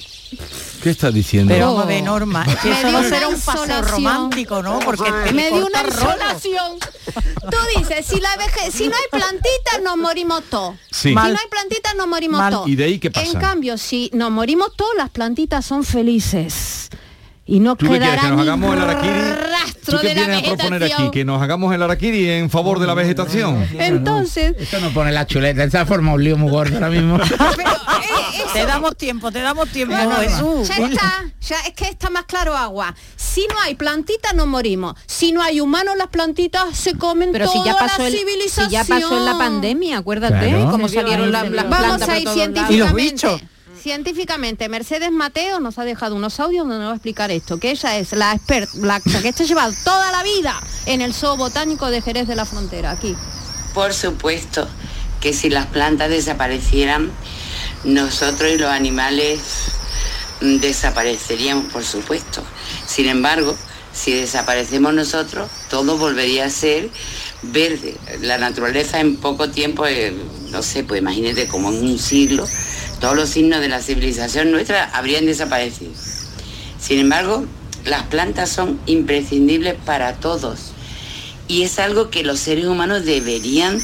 ¿Qué estás diciendo? Pero vamos ver, Norma, que Me eso no será un paseo insolación. romántico, ¿no? Porque me dio una insolación. Tú dices, si, la veje- si no hay plantitas, nos morimos todos. Sí. Si no hay plantitas, nos morimos todos. ¿Y de ahí qué pasa? En cambio, si nos morimos todos, las plantitas son felices. Y no quedará ¿Que nos hagamos el araquiri? rastro ¿Tú qué de la vienes a proponer aquí? vegetación. ¿Que nos hagamos el araquiri en favor de la vegetación? Entonces, Esto no pone la chuleta, esa forma un lío muy gordo ahora mismo. Te damos tiempo, te damos tiempo, Bueno, Jesús. ya está, ya es que está más claro agua. Si no hay plantitas nos morimos. Si no hay humanos las plantitas se comen Pero si toda ya pasó la el- si civilización. ya pasó en la pandemia, acuérdate, Claro. cómo salieron la- las Vamos plantas a por ir todos lados. científicamente. Científicamente, Mercedes Mateo nos ha dejado unos audios donde nos va a explicar esto, que ella es la experta, la que está llevado toda la vida en el Zoo Botánico de Jerez de la Frontera, aquí. Por supuesto que si las plantas desaparecieran, nosotros y los animales mm, desapareceríamos, por supuesto. Sin embargo, si desaparecemos nosotros, todo volvería a ser verde. La naturaleza en poco tiempo, no sé, pues imagínate como en un siglo, todos los signos de la civilización nuestra habrían desaparecido. Sin embargo, las plantas son imprescindibles para todos. Y es algo que los seres humanos deberían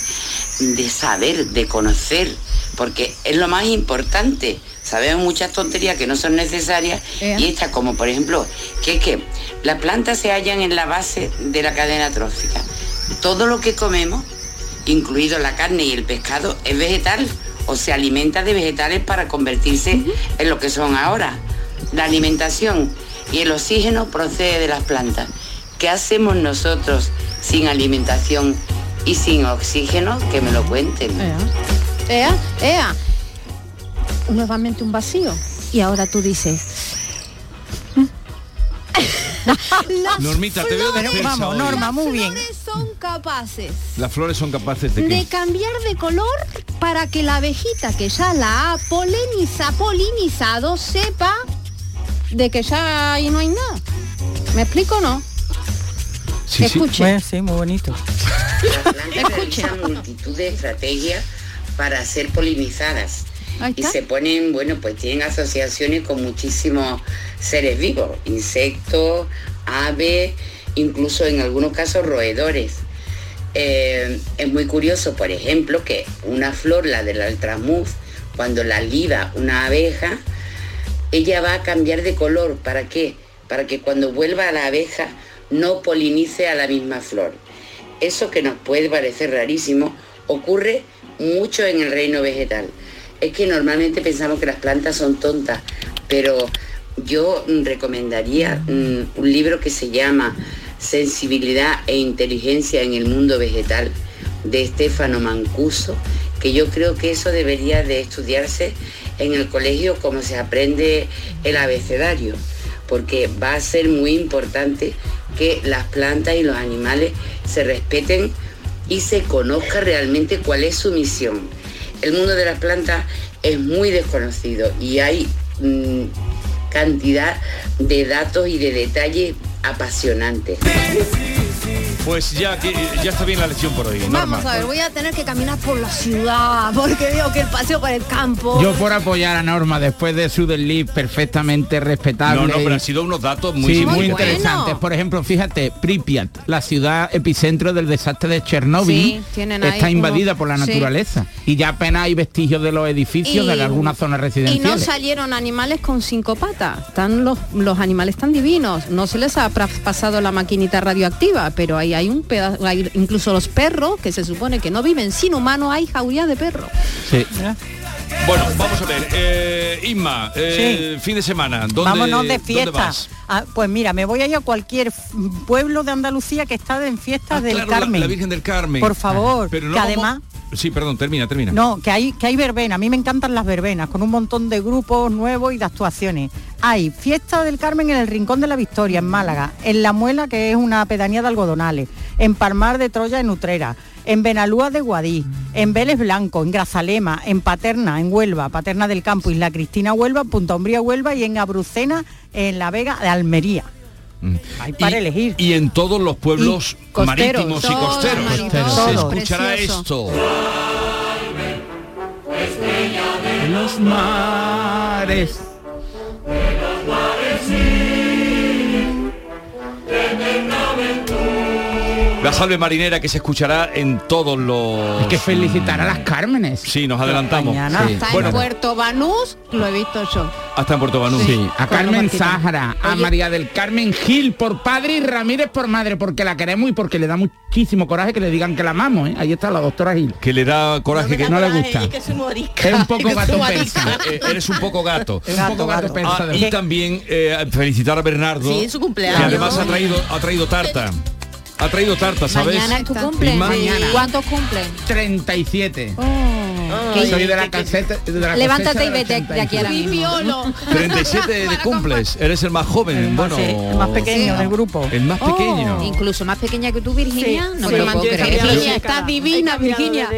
de saber, de conocer, porque es lo más importante. Sabemos muchas tonterías que no son necesarias y estas como por ejemplo, que es que las plantas se hallan en la base de la cadena trófica. Todo lo que comemos, incluido la carne y el pescado, es vegetal o se alimenta de vegetales para convertirse en lo que son ahora. La alimentación y el oxígeno procede de las plantas. ¿Qué hacemos nosotros sin alimentación y sin oxígeno? Que me lo cuenten. Ea, ea. Nuevamente un vacío. Y ahora tú dices. Las Normita, te veo flores- dispersa hoy. Las flores son capaces Las flores son capaces de de cambiar de color para que la abejita que ya la ha poliniza, polinizado sepa de que ya ahí no hay nada. ¿Me explico o no? Sí, sí. Escuche. Bueno, sí, muy bonito. Las plantas realizan multitud de estrategias para ser polinizadas. Y se ponen, bueno, pues tienen asociaciones con muchísimos seres vivos, insectos, aves, incluso en algunos casos roedores. Eh, es muy curioso, por ejemplo, que una flor, la del altramuz, cuando la liba una abeja, ella va a cambiar de color. ¿Para qué? Para que cuando vuelva a la abeja no polinice a la misma flor. Eso que nos puede parecer rarísimo ocurre mucho en el reino vegetal. Es que normalmente pensamos que las plantas son tontas, pero yo recomendaría mm, un libro que se llama Sensibilidad e Inteligencia en el Mundo Vegetal de Estefano Mancuso, que yo creo que eso debería de estudiarse en el colegio como se aprende el abecedario, porque va a ser muy importante que las plantas y los animales se respeten y se conozca realmente cuál es su misión. El mundo de las plantas es muy desconocido y hay mm, cantidad de datos y de detalles apasionante. Pues ya que ya está bien la lección por hoy. Norma. Vamos a ver, voy a tener que caminar por la ciudad porque veo que el paseo por el campo. Yo por apoyar a Norma después de su desliz perfectamente respetable. No, no, pero han sido unos datos muy sí, muy muy interesantes. Por ejemplo, fíjate, Pripyat, la ciudad epicentro del desastre de Chernóbil, Sí, está invadida unos- por la sí. naturaleza y ya apenas hay vestigios de los edificios Y- de algunas zonas Y no residenciales. salieron animales con cinco patas. Están los, los animales tan divinos. No se les ha pra- pasado la maquinita radioactiva, pero ahí hay un pedazo, hay incluso los perros, que se supone que no viven sin humanos, hay jauría de perros. Sí. Bueno, vamos a ver. eh, Inma, eh, fin de semana. ¿dónde, Vámonos de ¿dónde fiesta. vas? Ah, pues mira, me voy a ir a cualquier pueblo de Andalucía que está en fiestas del Ah, Claro, la- Carmen. La, Virgen del Carmen. Por favor, Pero no que vamos- además Sí, perdón, termina, termina. No, que hay, que hay verbena. A mí me encantan las verbenas, con un montón de grupos nuevos y de actuaciones. Hay Fiesta del Carmen en el Rincón de la Victoria, en Málaga. En La Muela, que es una pedanía de algodonales. En Palmar de Troya, en Utrera. En Benalúa de Guadí. En Vélez Blanco, en Grazalema. En Paterna, en Huelva. Paterna del Campo, Isla Cristina, Huelva. Punta Umbría, Huelva. Y en Abrucena, en La Vega de Almería. Hay para elegir. Y en todos los pueblos Y costeros. marítimos y costeros. Se escuchará Precioso. esto. Los mares. La salve marinera que se escuchará en todos los... Hay que felicitar a las Cármenes. Sí, nos adelantamos. Sí. Está Bueno, en Puerto Banús, lo he visto yo. hasta en Puerto Banús. Sí, a Carmen. Sáhara, a Oye. María del Carmen Gil por padre y Ramírez por madre, porque la queremos y porque le da muchísimo coraje que le digan que la amamos. ¿eh? Ahí está la doctora Gil. Que le da coraje que no le gusta. Es un poco gato persa. Eh, eres un poco gato. Es un poco gato Ah, y también eh, felicitar a Bernardo. Sí, su cumpleaños. Que además ha traído, ha traído tarta. Ha traído tarta, ¿sabes? Mañana es tu cumple. ¿Cuántos cumplen? 37. Qué- Soy de la caseta. de la Levántate y vete de aquí ahora mismo. 37 de cumples. Eres el más joven. bueno, Sí, el más pequeño del grupo. El más pequeño. Oh, incluso más pequeña que tú, Virginia. Sí, no sí. me lo puedo creer. Virginia, estás divina, Virginia.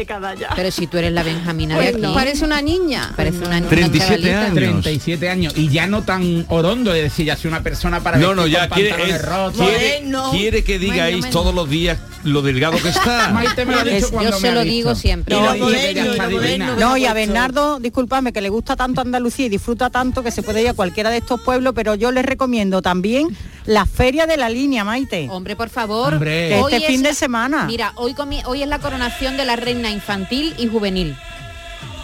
Pero si tú eres la Benjamina de Pues aquí. Parece una niña. Parece una niña. 37 chavalita. años. 37 años. Y ya no tan orondo, es decir, ya soy una persona para No, no, ya quiere, pantalones es- rotos. quiere, Bueno. quiere que digáis Bueno, todos los días lo delgado que está. Maite me lo ha dicho Es- cuando yo me se lo digo siempre. Y No, y a. Bernardo, disculpadme, que le gusta tanto Andalucía y disfruta tanto que se puede ir a cualquiera de estos pueblos, pero yo les recomiendo también la Feria de la Línea, Maite. Hombre, por favor. Hombre. Hoy este es fin de semana. Mira, hoy, comi- hoy es la coronación de la reina infantil y juvenil.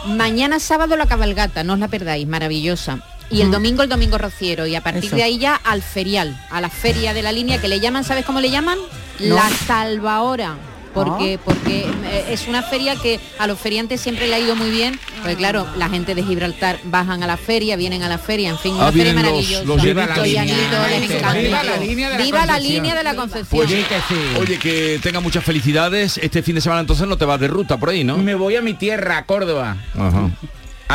Mañana sábado la cabalgata, no os la perdáis, maravillosa. Y el domingo el domingo rociero. Y a partir Eso. de ahí ya al ferial, a la feria de la línea que le llaman, ¿sabes cómo le llaman? No. La salvahora. Porque, Ah. porque eh, es una feria que a los feriantes siempre le ha ido muy bien, porque claro, la gente de Gibraltar bajan a la feria, vienen a la feria, en fin, una Ah, feria vienen los- maravillosa. los Viva la línea. Viva la línea de la Viva la Concepción. línea de la Concepción. Pues Sí, que sí. Oye, que tenga muchas felicidades. Este fin de semana entonces no te vas de ruta por ahí, ¿no? Me voy a mi tierra, a Córdoba, Ajá.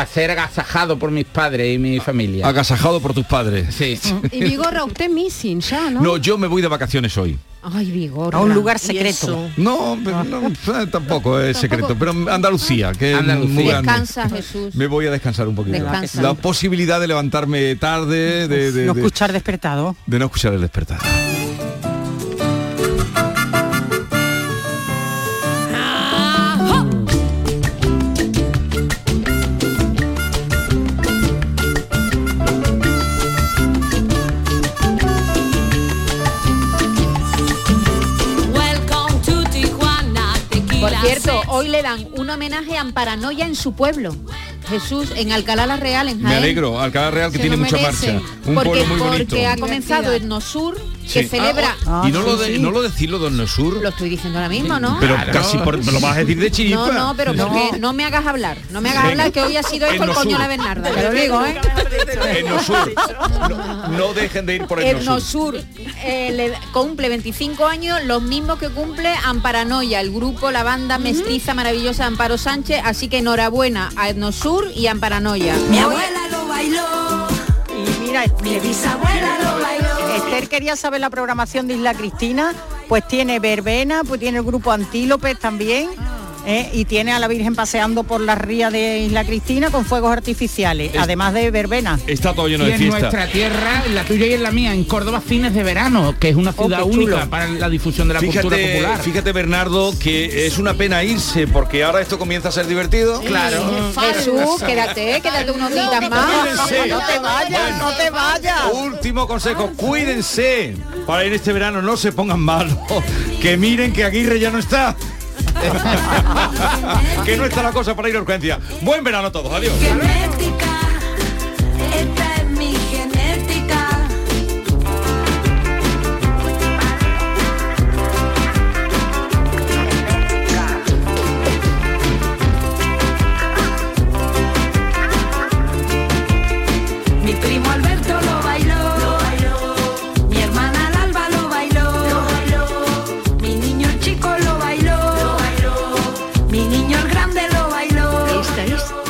A ser agasajado por mis padres y mi familia. Agasajado por tus padres. Sí. Y Vigorra, usted missing ya, ¿no? No, yo me voy de vacaciones hoy. Ay, Vigorra. A un lugar secreto. No, pero no, eh, tampoco es secreto, pero Andalucía, que es Andalucía. muy. Descansa, Jesús. Me voy a descansar un poquito. Descansa. La posibilidad de levantarme tarde, de, de- no de- escuchar despertado. de no escuchar el despertar. Por cierto, hoy le dan un homenaje a Amparanoia en su pueblo. Jesús, en Alcalá la Real, en Me Jaén. alegro, Alcalá Real que Se tiene mucha merece, marcha. Un porque, pueblo muy bonito. Porque ha comenzado el Nosur, que Sí. celebra... Ah, y no, lo de, no lo decirlo de Nosur, Lo estoy diciendo ahora mismo, ¿no? pero casi por, me lo vas a decir de chiripa. No, no, pero porque no me hagas hablar. No me hagas Venga. hablar que hoy ha sido esto El el coño Nosur. la Bernarda. Te lo digo, ¿eh? En Nosur. No, no dejen de ir por el, El Nosur. Nosur eh, le cumple 25 años, los mismos que cumple Amparanoia, el grupo, la banda mestiza maravillosa Amparo Sánchez, así que enhorabuena a Etnosur y Amparanoia. Mi abuela lo bailó. Y mira, Mi bisabuela lo bailó. Esther quería saber la programación de Isla Cristina, pues tiene verbena, pues tiene el grupo Antílopes también. ¿Eh? y tiene a la Virgen paseando por la ría de Isla Cristina con fuegos artificiales, Es- además de verbena. Está todo lleno y de en fiesta. nuestra tierra, en la tuya y en la mía, en Córdoba Cines de Verano, que es una ciudad Oh, chulo. única para la difusión de la cultura Fíjate, popular. fíjate Bernardo que es una pena irse porque ahora esto comienza a ser divertido. Claro. Jesús, quédate, quédate unos días más. Cuídense. No te vayas, no te vayas. Último consejo, cuídense para ir este verano, no se pongan malos. Que miren que Aguirre ya no está. que no está la cosa para ir a urgencia. Buen verano a todos, adiós.